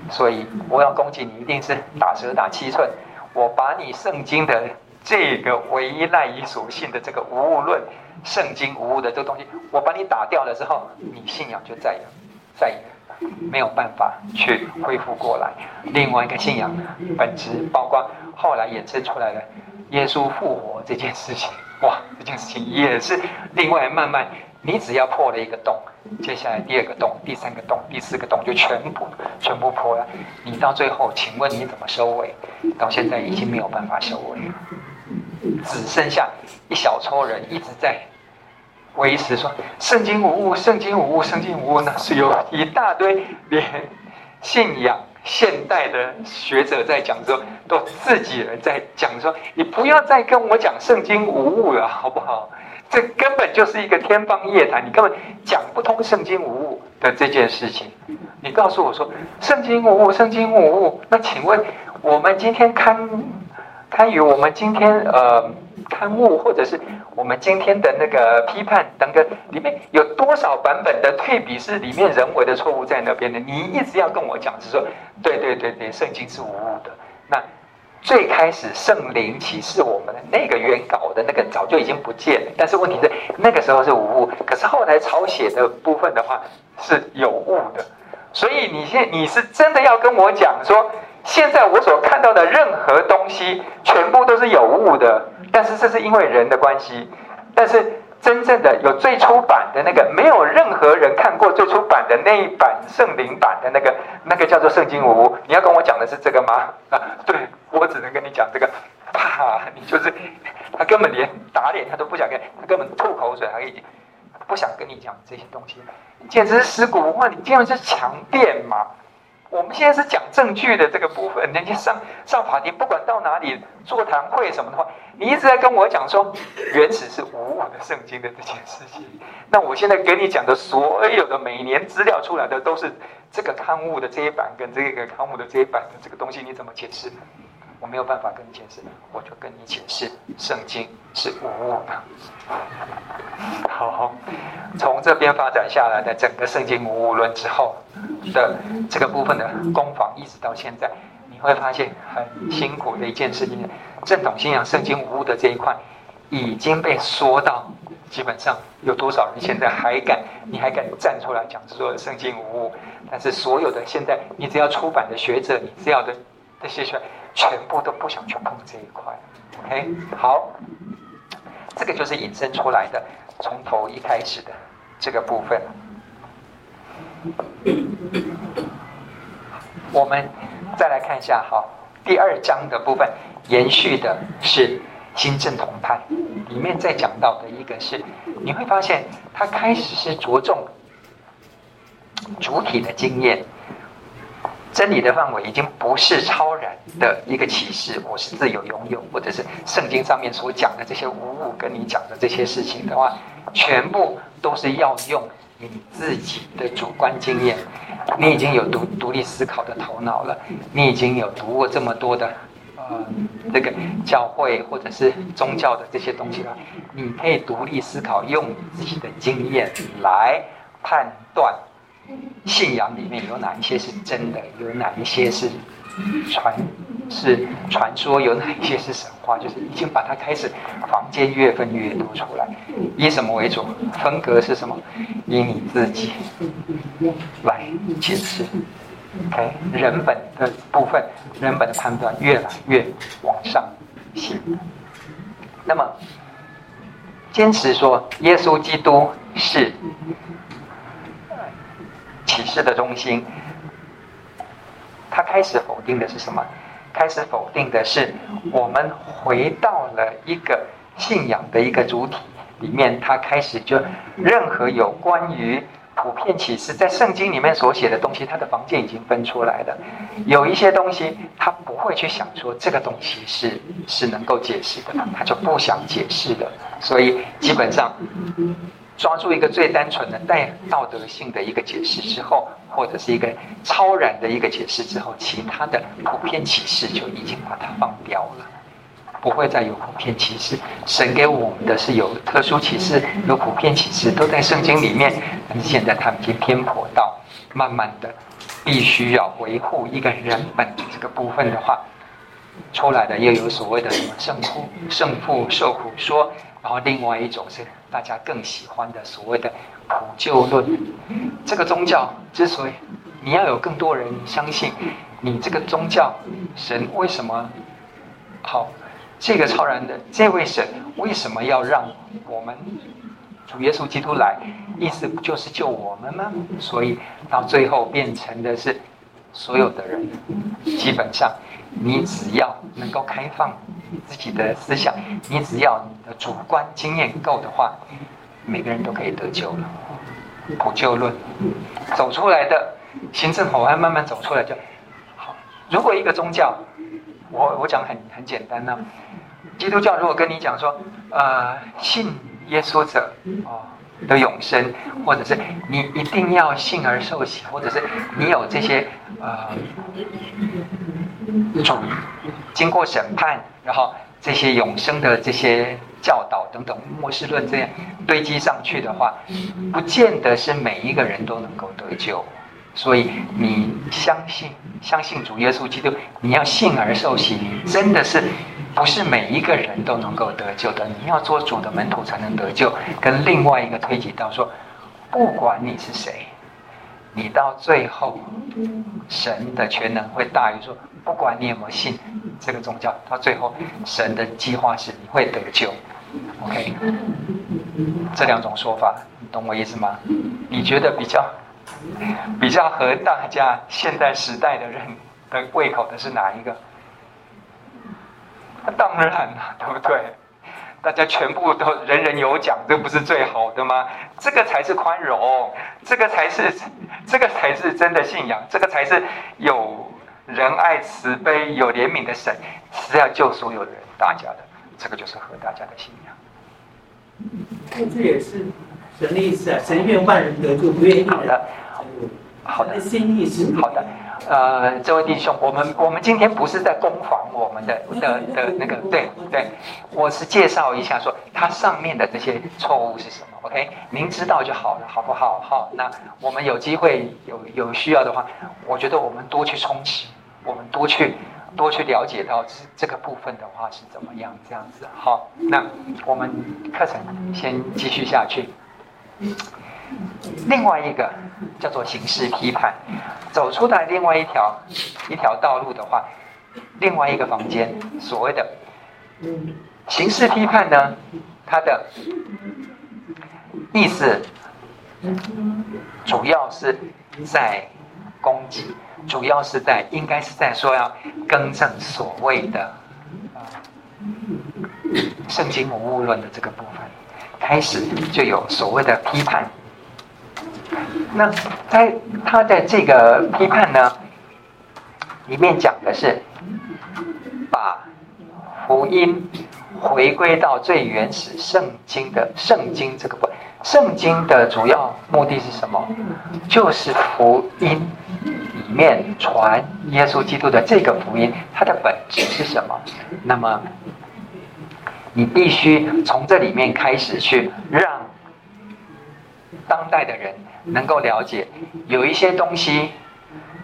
所以我要攻击你，一定是打蛇打七寸。我把你圣经的这个唯一赖以所信的这个无误论，圣经无误的这个东西，我把你打掉了之后，你信仰就再也再也。没有办法去恢复过来。另外一个信仰本质，包括后来衍生出来的耶稣复活这件事情，哇，这件事情也是另外慢慢，你只要破了一个洞，接下来第二个洞、第三个洞、第四个洞就全部全部破了。你到最后，请问你怎么收尾？到现在已经没有办法收尾了，只剩下一小撮人一直在唯识说圣经无误，圣经无误，圣经无误，那是有一大堆连信仰现代的学者在讲说，都自己人在讲说，你不要再跟我讲圣经无误了，好不好？这根本就是一个天方夜谭，你根本讲不通圣经无误的这件事情。你告诉我说圣经无误，圣经无误，那请问我们今天看。参与我们今天呃刊物，或者是我们今天的那个批判等等，里面有多少版本的退笔是里面人为的错误在那边的？你一直要跟我讲是说，对对对对，圣经是无误的。那最开始圣灵启示我们的那个原稿的那个早就已经不见了，但是问题是那个时候是无误，可是后来抄写的部分的话是有误的。所以你现你是真的要跟我讲说？现在我所看到的任何东西，全部都是有误的。但是这是因为人的关系。但是真正的有最初版的那个，没有任何人看过最初版的那一版圣灵版的那个，那个叫做圣经无误。你要跟我讲的是这个吗？啊，对，我只能跟你讲这个。啪，你就是他根本连打脸他都不想跟，他根本吐口水，他已经不想跟你讲这些东西，简直是死骨不化，你竟然是强辩嘛！我们现在是讲证据的这个部分，人家上上法庭，不管到哪里座谈会什么的话，你一直在跟我讲说原始是无误的圣经的这件事情。那我现在给你讲的所有的每年资料出来的都是这个刊物的这一版跟这个刊物的这一版的这个东西，你怎么解释？我没有办法跟你解释，我就跟你解释，圣经是无误的。好，从这边发展下来的整个圣经无误论之后的这个部分的攻防，一直到现在，你会发现很辛苦的一件事情：正统信仰圣经无误的这一块已经被说到，基本上有多少人现在还敢？你还敢站出来讲说圣经无误？但是所有的现在，你只要出版的学者，你只要的这些学。全部都不想去碰这一块，OK，好，这个就是引申出来的，从头一开始的这个部分。我们再来看一下，好，第二章的部分延续的是新正统派，里面在讲到的一个是，你会发现他开始是着重主体的经验。真理的范围已经不是超然的一个启示，我是自由拥有，或者是圣经上面所讲的这些无误跟你讲的这些事情的话，全部都是要用你自己的主观经验。你已经有独独立思考的头脑了，你已经有读过这么多的呃这个教会或者是宗教的这些东西了，你可以独立思考，用你自己的经验来判断。信仰里面有哪一些是真的？有哪一些是传是传说？有哪一些是神话？就是已经把它开始房间越分越多出来。以什么为主？风格是什么？以你自己来解释。OK，人本的部分，人本的判断越来越往上行。那么坚持说耶稣基督是。启示的中心，他开始否定的是什么？开始否定的是我们回到了一个信仰的一个主体里面。他开始就任何有关于普遍启示在圣经里面所写的东西，他的房间已经分出来了。有一些东西他不会去想说这个东西是是能够解释的，他就不想解释的。所以基本上。抓住一个最单纯的带道德性的一个解释之后，或者是一个超然的一个解释之后，其他的普遍启示就已经把它放掉了，不会再有普遍启示。神给我们的是有特殊启示，有普遍启示，都在圣经里面。但是现在他们已经偏颇到，慢慢的必须要维护一个人本这个部分的话，出来的又有所谓的什么圣父、圣父受苦说。然后另外一种是大家更喜欢的所谓的普救论，这个宗教之所以你要有更多人相信你这个宗教神为什么好，这个超然的这位神为什么要让我们主耶稣基督来？意思不就是救我们吗？所以到最后变成的是所有的人基本上。你只要能够开放你自己的思想，你只要你的主观经验够的话，每个人都可以得救了。补救论走出来的，行政口岸慢慢走出来就好。如果一个宗教，我我讲很很简单呢、基督教如果跟你讲说，呃，信耶稣者哦的永生，或者是你一定要信而受洗，或者是你有这些呃种经过审判，然后这些永生的这些。教导等等，末世论这样堆积上去的话，不见得是每一个人都能够得救。所以你相信相信主耶稣基督，你要信而受洗，你真的是不是每一个人都能够得救的。你要做主的门徒才能得救。跟另外一个推及到说，不管你是谁，你到最后，神的全能会大于说。不管你有没有信这个宗教，到最后神的计划是你会得救。OK，这两种说法，你懂我意思吗？你觉得比较比较合大家现代时代的人的胃口的是哪一个？当然了，对不对？大家全部都人人有奖，这不是最好的吗？这个才是宽容，这个才是这个才是真的信仰，这个才是有。仁爱慈悲有怜悯的神是要救所有人大家的，这个就是和大家的信仰。那这也是神的意思啊！神愿万人得救，不愿意。好的，好的，心意是好的。呃，这位弟兄，我们我们今天不是在攻防我们的 的的那个，对对，我是介绍一下说它上面的这些错误是什么。OK，您知道就好了，好不好？好，那我们有机会有有需要的话，我觉得我们多去充实，我们多去多去了解到这这个部分的话是怎么样这样子。好，那我们课程先继续下去。另外一个叫做形式批判，走出来另外一条一条道路的话，另外一个房间所谓的形式批判呢，它的。意思主要是在攻击，主要是在应该是在说要更正所谓的圣经无误论的这个部分，开始就有所谓的批判。那在他的这个批判呢，里面讲的是把福音回归到最原始圣经的圣经这个部分。圣经的主要目的是什么？就是福音里面传耶稣基督的这个福音，它的本质是什么？那么，你必须从这里面开始去让当代的人能够了解，有一些东西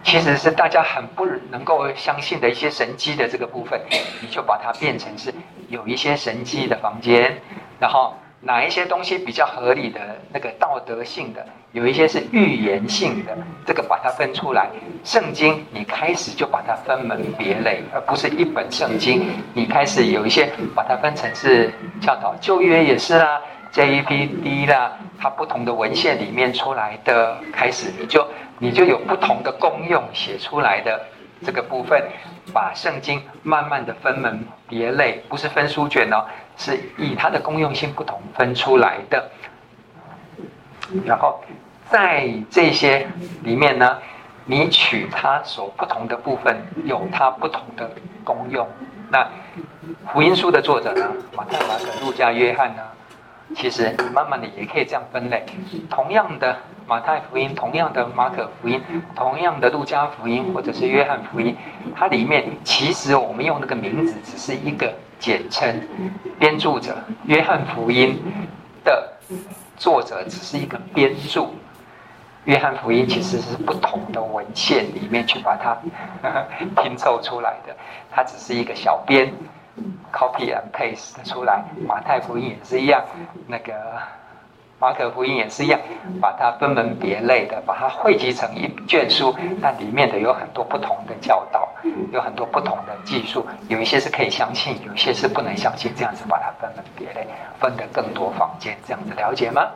其实是大家很不能够相信的一些神迹的这个部分，你就把它变成是有一些神迹的房间，然后。哪一些东西比较合理的那个道德性的，有一些是预言性的，这个把它分出来。圣经你开始就把它分门别类，而不是一本圣经。你开始有一些把它分成是教导，旧约也是啦，JPD 啦，它不同的文献里面出来的，开始你就你就有不同的功用写出来的这个部分，把圣经慢慢的分门别类，不是分书卷哦。是以它的功用性不同分出来的，然后在这些里面呢，你取它所不同的部分，有它不同的功用。那福音书的作者呢，马太、马可、路加、约翰呢，其实慢慢的也可以这样分类。同样的马太福音，同样的马可福音，同样的路加福音，或者是约翰福音，它里面其实我们用那个名字只是一个。简称编著者，约翰福音的作者只是一个编著。约翰福音其实是不同的文献里面去把它 拼凑出来的，它只是一个小编 copy and paste 出来。马太福音也是一样，那个。马可福音也是一样，把它分门别类的，把它汇集成一卷书，但里面的有很多不同的教导，有很多不同的技术，有一些是可以相信，有一些是不能相信，这样子把它分门别类，分得更多房间，这样子了解吗？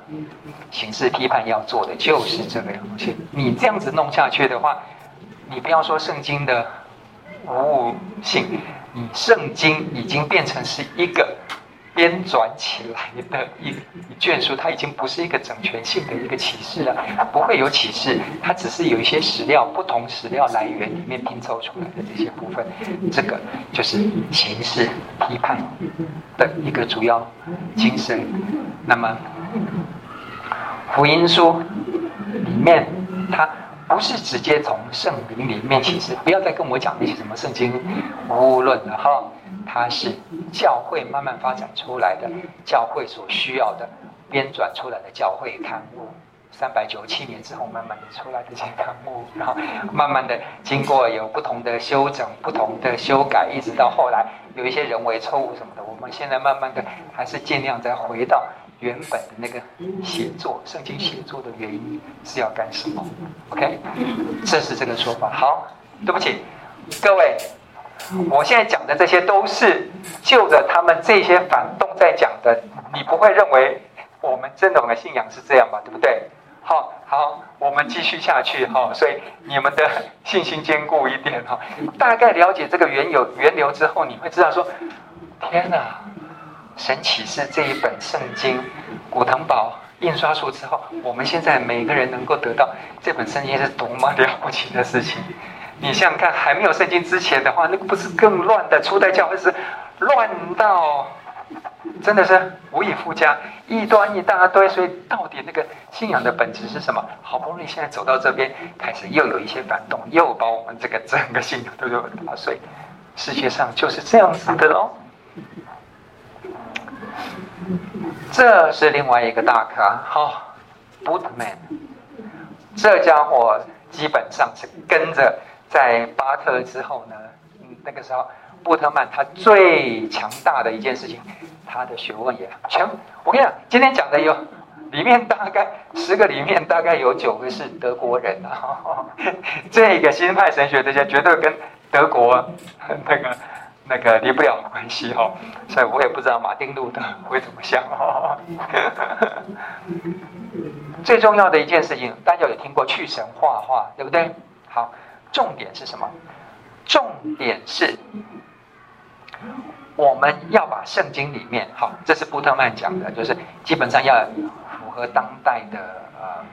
形式批判要做的就是这个东西，你这样子弄下去的话，你不要说圣经的无误性，你圣经已经变成是一个编纂起来的一一卷书，它已经不是一个整全性的一个启示了，它不会有启示，它只是有一些史料，不同史料来源里面拼凑出来的这些部分，这个就是形式批判的一个主要精神。那么福音书里面，它不是直接从圣灵里面启示，不要再跟我讲那些什么圣经无误论了哈。它是教会慢慢发展出来的，教会所需要的编纂出来的教会刊物，三百九十七年之后慢慢的出来的这些刊物，然后慢慢的经过有不同的修整、不同的修改，一直到后来有一些人为错误什么的，我们现在慢慢的还是尽量再回到原本的那个写作圣经写作的原因是要干什么？OK，这是这个说法。好，对不起，各位。我现在讲的这些都是就着他们这些反动在讲的，你不会认为我们真的信仰是这样吧？对不对？好，好，我们继续下去哈。所以你们的信心坚固一点哈。大概了解这个缘由源流之后，你会知道说：天哪！神启示这一本圣经，古腾堡印刷术之后，我们现在每个人能够得到这本圣经是多么了不起的事情。你想想看，还没有圣经之前的话，那个不是更乱的？初代教会是乱到真的是无以复加，异端一大堆。所以到底那个信仰的本质是什么？好不容易现在走到这边，开始又有一些反动，又把我们这个整个信仰都有打碎。世界上就是这样子的喽。这是另外一个大咖，好布特曼这家伙基本上是跟着。在巴特之后呢，嗯，那个时候，布特曼他最强大的一件事情，他的学问也全。我跟你讲，今天讲的有，里面大概十个里面大概有九个是德国人啊。这个新派神学这些绝对跟德国那个那个离不了关系哈。所以我也不知道马丁路德会怎么想哦。最重要的一件事情，大家有听过去神画画，对不对？好。重点是什么？重点是我们要把圣经里面，好，这是布特曼讲的，就是基本上要符合当代的呃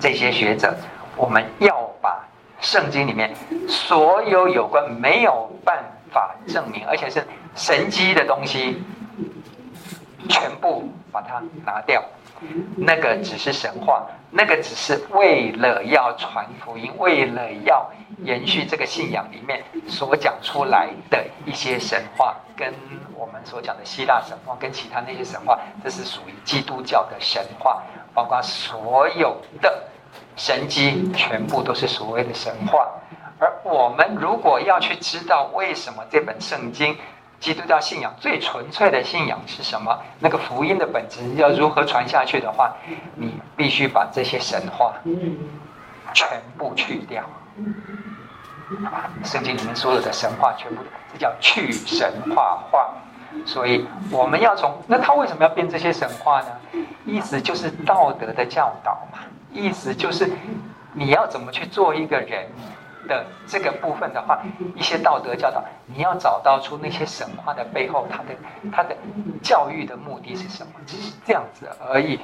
这些学者，我们要把圣经里面所有有关没有办法证明，而且是神迹的东西，全部把它拿掉。那个只是神话，那个只是为了要传福音，为了要延续这个信仰里面所讲出来的一些神话，跟我们所讲的希腊神话，跟其他那些神话，这是属于基督教的神话，包括所有的神迹，全部都是所谓的神话。而我们如果要去知道为什么这本圣经，基督教信仰最纯粹的信仰是什么？那个福音的本质要如何传下去的话，你必须把这些神话全部去掉。圣经里面所有的神话全部，这叫去神话化。所以我们要从那他为什么要编这些神话呢？意思就是道德的教导嘛，意思就是你要怎么去做一个人。的这个部分的话，一些道德教导，你要找到出那些神话的背后，他的他的教育的目的是什么？只是这样子而已。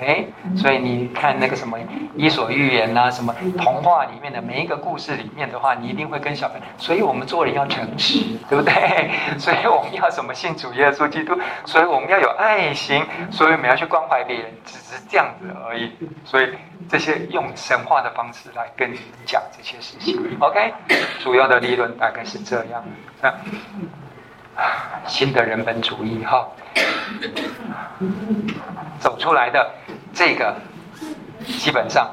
哎，所以你看那个什么《伊索寓言》呐，什么童话里面的每一个故事里面的话，你一定会跟小朋友。所以我们做人要诚实，对不对？所以我们要什么信主耶稣基督？所以我们要有爱心，所以我们要去关怀别人，只是这样子而已。所以这些用神话的方式来跟你讲这些事情，OK？主要的理论大概是这样。新的人本主义哈，走出来的这个基本上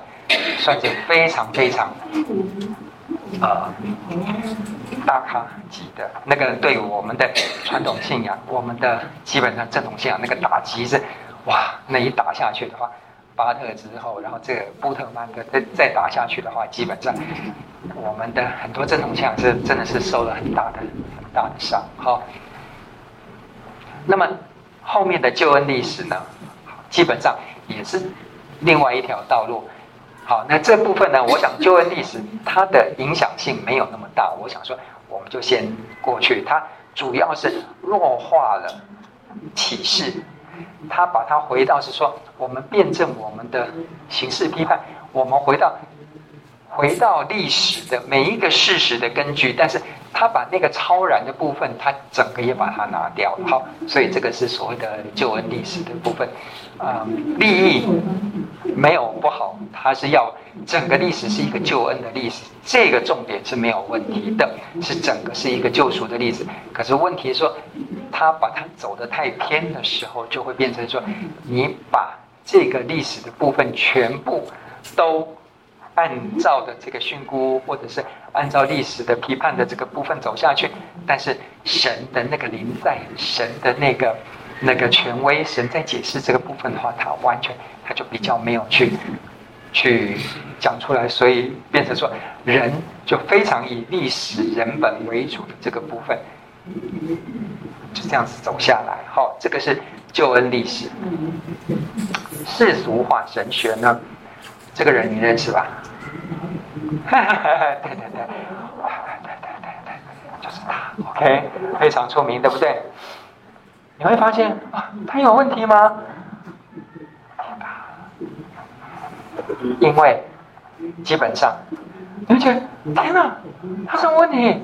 算是非常非常、呃、大咖级的那个，对我们的传统信仰，我们的基本上正统信仰那个打击是哇，那一打下去的话，巴特之后，然后这个布特曼的再再打下去的话，基本上我们的很多正统信仰是真的是受了很大的很大的伤，好。那么后面的救恩历史呢，基本上也是另外一条道路。好，那这部分呢，我想救恩历史它的影响性没有那么大。我想说，我们就先过去。它主要是弱化了启示，他把它回到是说，我们辩证我们的形式批判，我们回到回到历史的每一个事实的根据，但是他把那个超然的部分，他整个也把它拿掉了。好，所以这个是所谓的旧恩历史的部分，啊、嗯，利益没有不好，他是要整个历史是一个救恩的历史，这个重点是没有问题的，是整个是一个救赎的历史。可是问题说，他把它走得太偏的时候，就会变成说，你把这个历史的部分全部都。按照的这个训诂，或者是按照历史的批判的这个部分走下去，但是神的那个临在，神的那个那个权威，神在解释这个部分的话，他完全他就比较没有去去讲出来，所以变成说人就非常以历史人本为主的这个部分，就这样子走下来。好，这个是救恩历史，世俗化神学呢？这个人你认识吧？对 对对，对对对对，就是他。OK，非常出名，对不对？你会发现啊，他有问题吗？因为基本上，你会觉得天哪，他什么问题？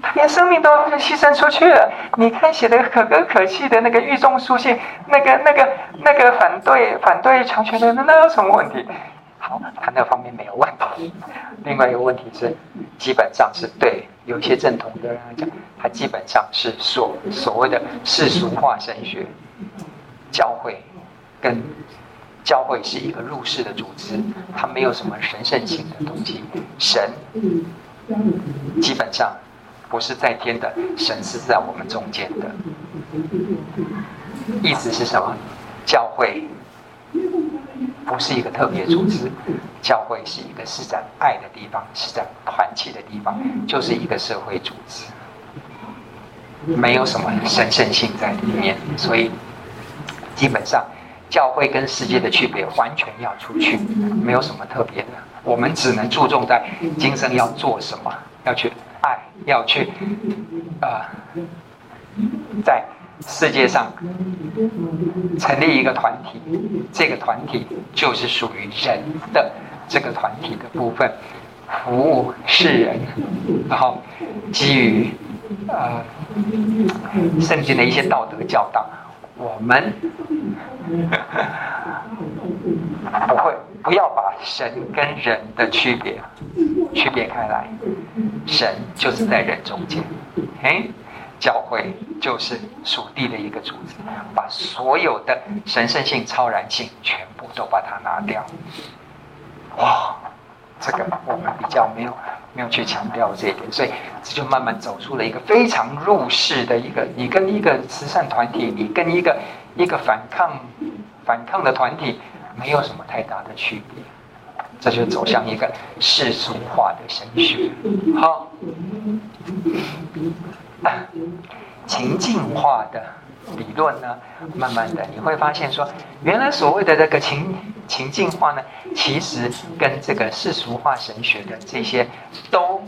他连生命都牺牲出去了。你看写的可歌可泣的那个狱中书信，那个那个那个反对反对强权的，那有什么问题？好，他那方面没有问题。另外一个问题是，基本上是对有些正统的人来讲，他基本上是所所谓的世俗化神学。教会跟教会是一个入世的组织，它没有什么神圣性的东西。神基本上不是在天的，神是在我们中间的。意思是什么？教会。不是一个特别组织，教会是一个施展爱的地方，施展团契的地方，就是一个社会组织，没有什么神圣性在里面，所以基本上教会跟世界的区别完全要出去，没有什么特别的，我们只能注重在今生要做什么，要去爱，要去啊、在。世界上成立一个团体，这个团体就是属于人的这个团体的部分，服务世人，然后基于呃圣经的一些道德教导，我们不会不要把神跟人的区别区别开来，神就是在人中间，哎。教会就是属地的一个组织，把所有的神圣性、超然性全部都把它拿掉。哇，这个我们比较没有没有去强调这一点，所以这就慢慢走出了一个非常入世的一个，你跟一个慈善团体，你跟一个一个反抗反抗的团体没有什么太大的区别，这就走向一个世俗化的神学。好。情境化的理论呢，慢慢的你会发现说，原来所谓的这个情情境化呢，其实跟这个世俗化神学的这些都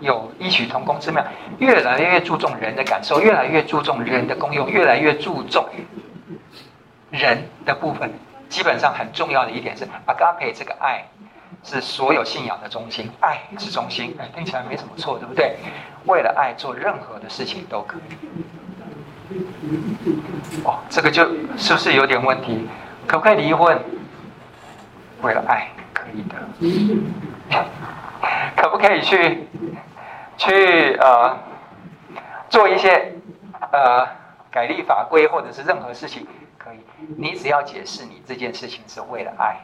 有异曲同工之妙。越来越注重人的感受，越来越注重人的功用，越来越注重人的部分。基本上很重要的一点是，Agape 这个爱。是所有信仰的中心，爱是中心，哎，听起来没什么错，对不对？为了爱做任何的事情都可以。哦，这个就是不是有点问题？可不可以离婚？为了爱，可以的。可不可以去去呃做一些呃改立法规或者是任何事情？可以，你只要解释你这件事情是为了爱。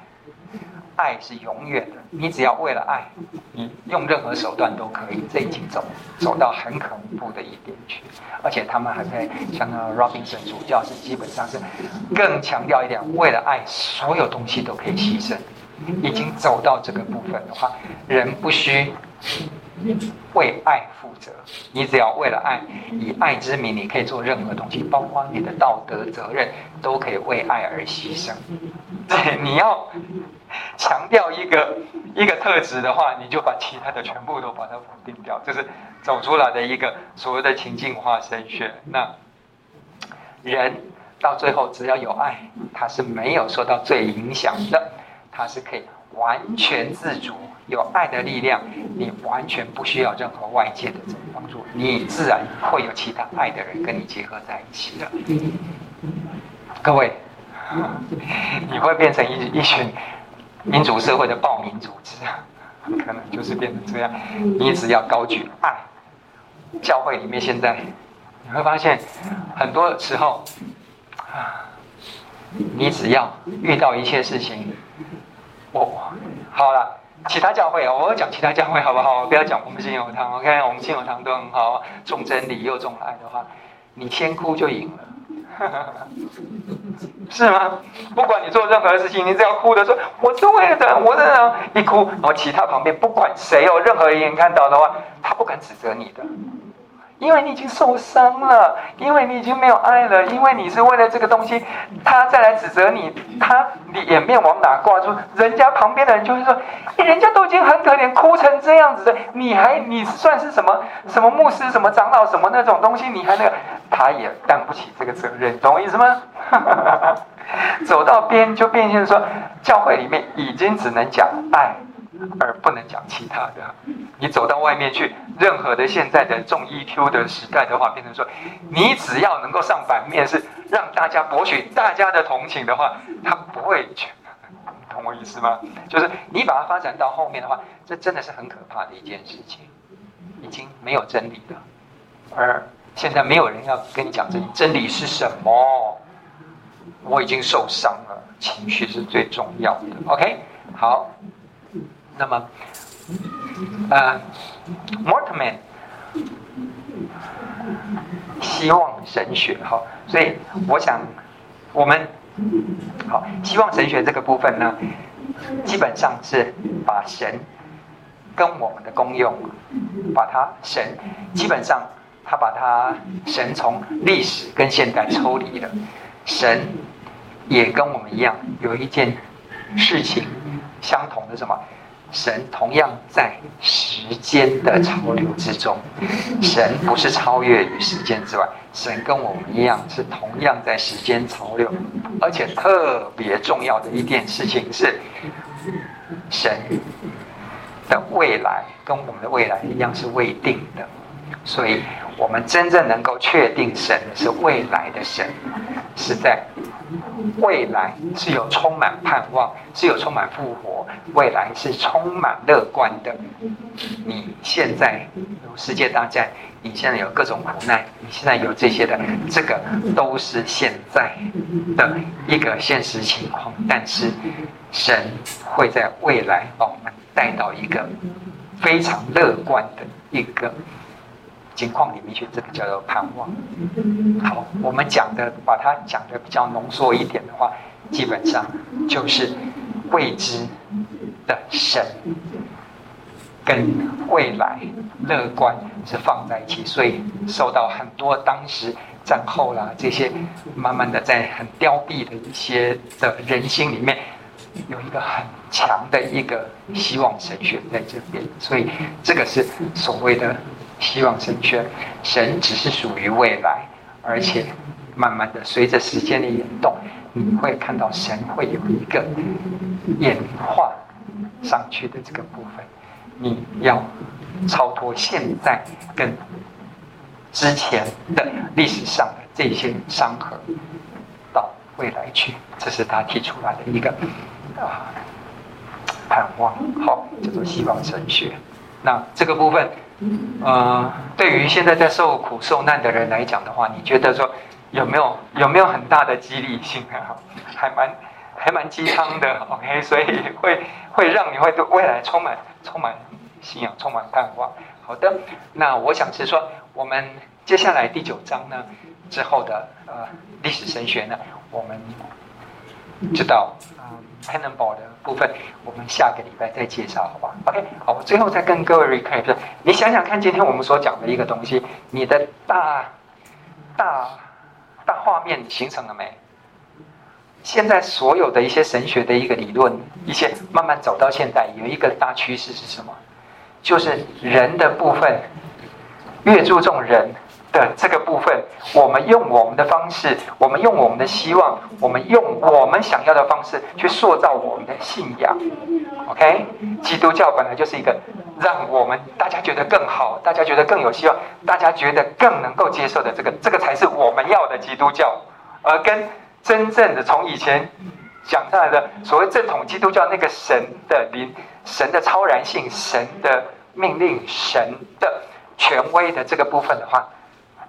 爱是永远的，你只要为了爱，你用任何手段都可以。这已经走走到很恐怖的一点去，而且他们还在像那个 Robinson 主教是基本上是更强调一点，为了爱，所有东西都可以牺牲。已经走到这个部分的话，人不需为爱负责，你只要为了爱，以爱之名，你可以做任何东西，包括你的道德责任，都可以为爱而牺牲。对，你要。强调一个一个特质的话，你就把其他的全部都把它否定掉，就是走出来的一个所谓的情境化神学。那人到最后只要有爱，他是没有受到罪影响的，他是可以完全自主，有爱的力量，你完全不需要任何外界的这种帮助，你自然会有其他爱的人跟你结合在一起的。各位，你会变成一一群。民主社会的暴民组织啊，可能就是变成这样。你只要高举爱，教会里面现在你会发现，很多时候啊，你只要遇到一切事情，我好了，其他教会啊，我要讲其他教会好不好？不要讲我们信友堂，OK？我们信友堂都很好，重真理又重爱的话，你先哭就赢了。是吗？不管你做任何事情，你只要哭的说，我是为了的，我是人一哭，然后其他旁边不管谁哦任何一眼看到的话，他不敢指责你的。因为你已经受伤了，因为你已经没有爱了，因为你是为了这个东西，他再来指责你，他脸面往哪挂住？人家旁边的人就会说，人家都已经很可怜，哭成这样子的，你还你算是什么什么牧师、什么长老、什么那种东西？你还那个，他也担不起这个责任，懂我意思吗？走到边就变成说，教会里面已经只能讲爱。而不能讲其他的。你走到外面去，任何的现在的重 EQ 的时代的话，变成说，你只要能够上版面，是让大家博取大家的同情的话，他不会去。懂我意思吗？就是你把它发展到后面的话，这真的是很可怕的一件事情，已经没有真理了。而现在没有人要跟你讲真理，真理是什么？我已经受伤了，情绪是最重要的。OK，好。那么，呃，Mortman 希望神学哈，所以我想我们好希望神学这个部分呢，基本上是把神跟我们的功用，把它神基本上他把它神从历史跟现代抽离了，神也跟我们一样有一件事情相同的什么？神同样在时间的潮流之中，神不是超越于时间之外，神跟我们一样是同样在时间潮流，而且特别重要的一件事情是，神的未来跟我们的未来一样是未定的，所以我们真正能够确定神是未来的神，是在。未来是有充满盼望，是有充满复活，未来是充满乐观的。你现在世界大战，你现在有各种苦难，你现在有这些的，这个都是现在的一个现实情况。但是神会在未来把我们带到一个非常乐观的一个。情况里面去，这个叫做盼望。好，我们讲的，把它讲的比较浓缩一点的话，基本上就是未知的神跟未来乐观是放在一起，所以受到很多当时战后啦这些慢慢的在很凋敝的一些的人心里面，有一个很强的一个希望神学在这边，所以这个是所谓的。希望神学，神只是属于未来，而且慢慢的随着时间的演动，你会看到神会有一个演化上去的这个部分。你要超脱现在跟之前的历史上的这些伤痕，到未来去，这是他提出来的一个啊盼望，好，叫做希望神学。那这个部分。呃，对于现在在受苦受难的人来讲的话，你觉得说有没有有没有很大的激励性啊？还蛮还蛮鸡汤的，OK，所以会会让你会对未来充满充满信仰，充满盼望。好的，那我想是说，我们接下来第九章呢之后的呃历史神学呢，我们知道。Tannenbaum 的部分，我们下个礼拜再介绍，好吧？OK，好，我最后再跟各位 recap，你想想看，今天我们所讲的一个东西，你的大大大画面形成了没？现在所有的一些神学的一个理论，一些慢慢走到现在，有一个大趋势是什么？就是人的部分越注重人的这个部分，我们用我们的方式，我们用我们的希望，我们用我们想要的方式去塑造我们的信仰。OK，基督教本来就是一个让我们大家觉得更好，大家觉得更有希望，大家觉得更能够接受的这个，这个才是我们要的基督教，而跟。真正的从以前讲上来的所谓正统基督教那个神的灵、神的超然性、神的命令、神的权威的这个部分的话，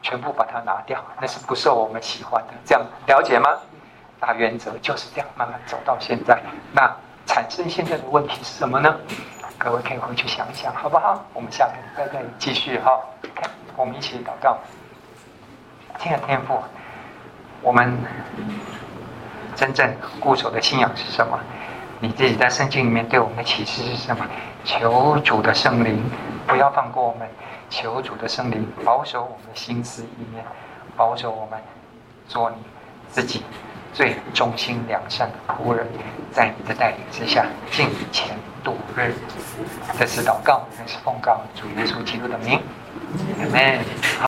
全部把它拿掉，那是不受我们喜欢的。这样了解吗？大原则就是这样，慢慢走到现在。那产生现在的问题是什么呢？各位可以回去想一想，好不好？我们下个礼拜再继续哈。我们一起祷告，亲爱的天父。我们真正固守的信仰是什么？你自己在圣经里面对我们的启示是什么？求主的圣灵不要放过我们，求主的圣灵保守我们的心思意念，保守我们做你自己最忠心良善的仆人，在你的带领之下敬虔度日。这是祷告，这是奉告主耶稣基督的名，阿门。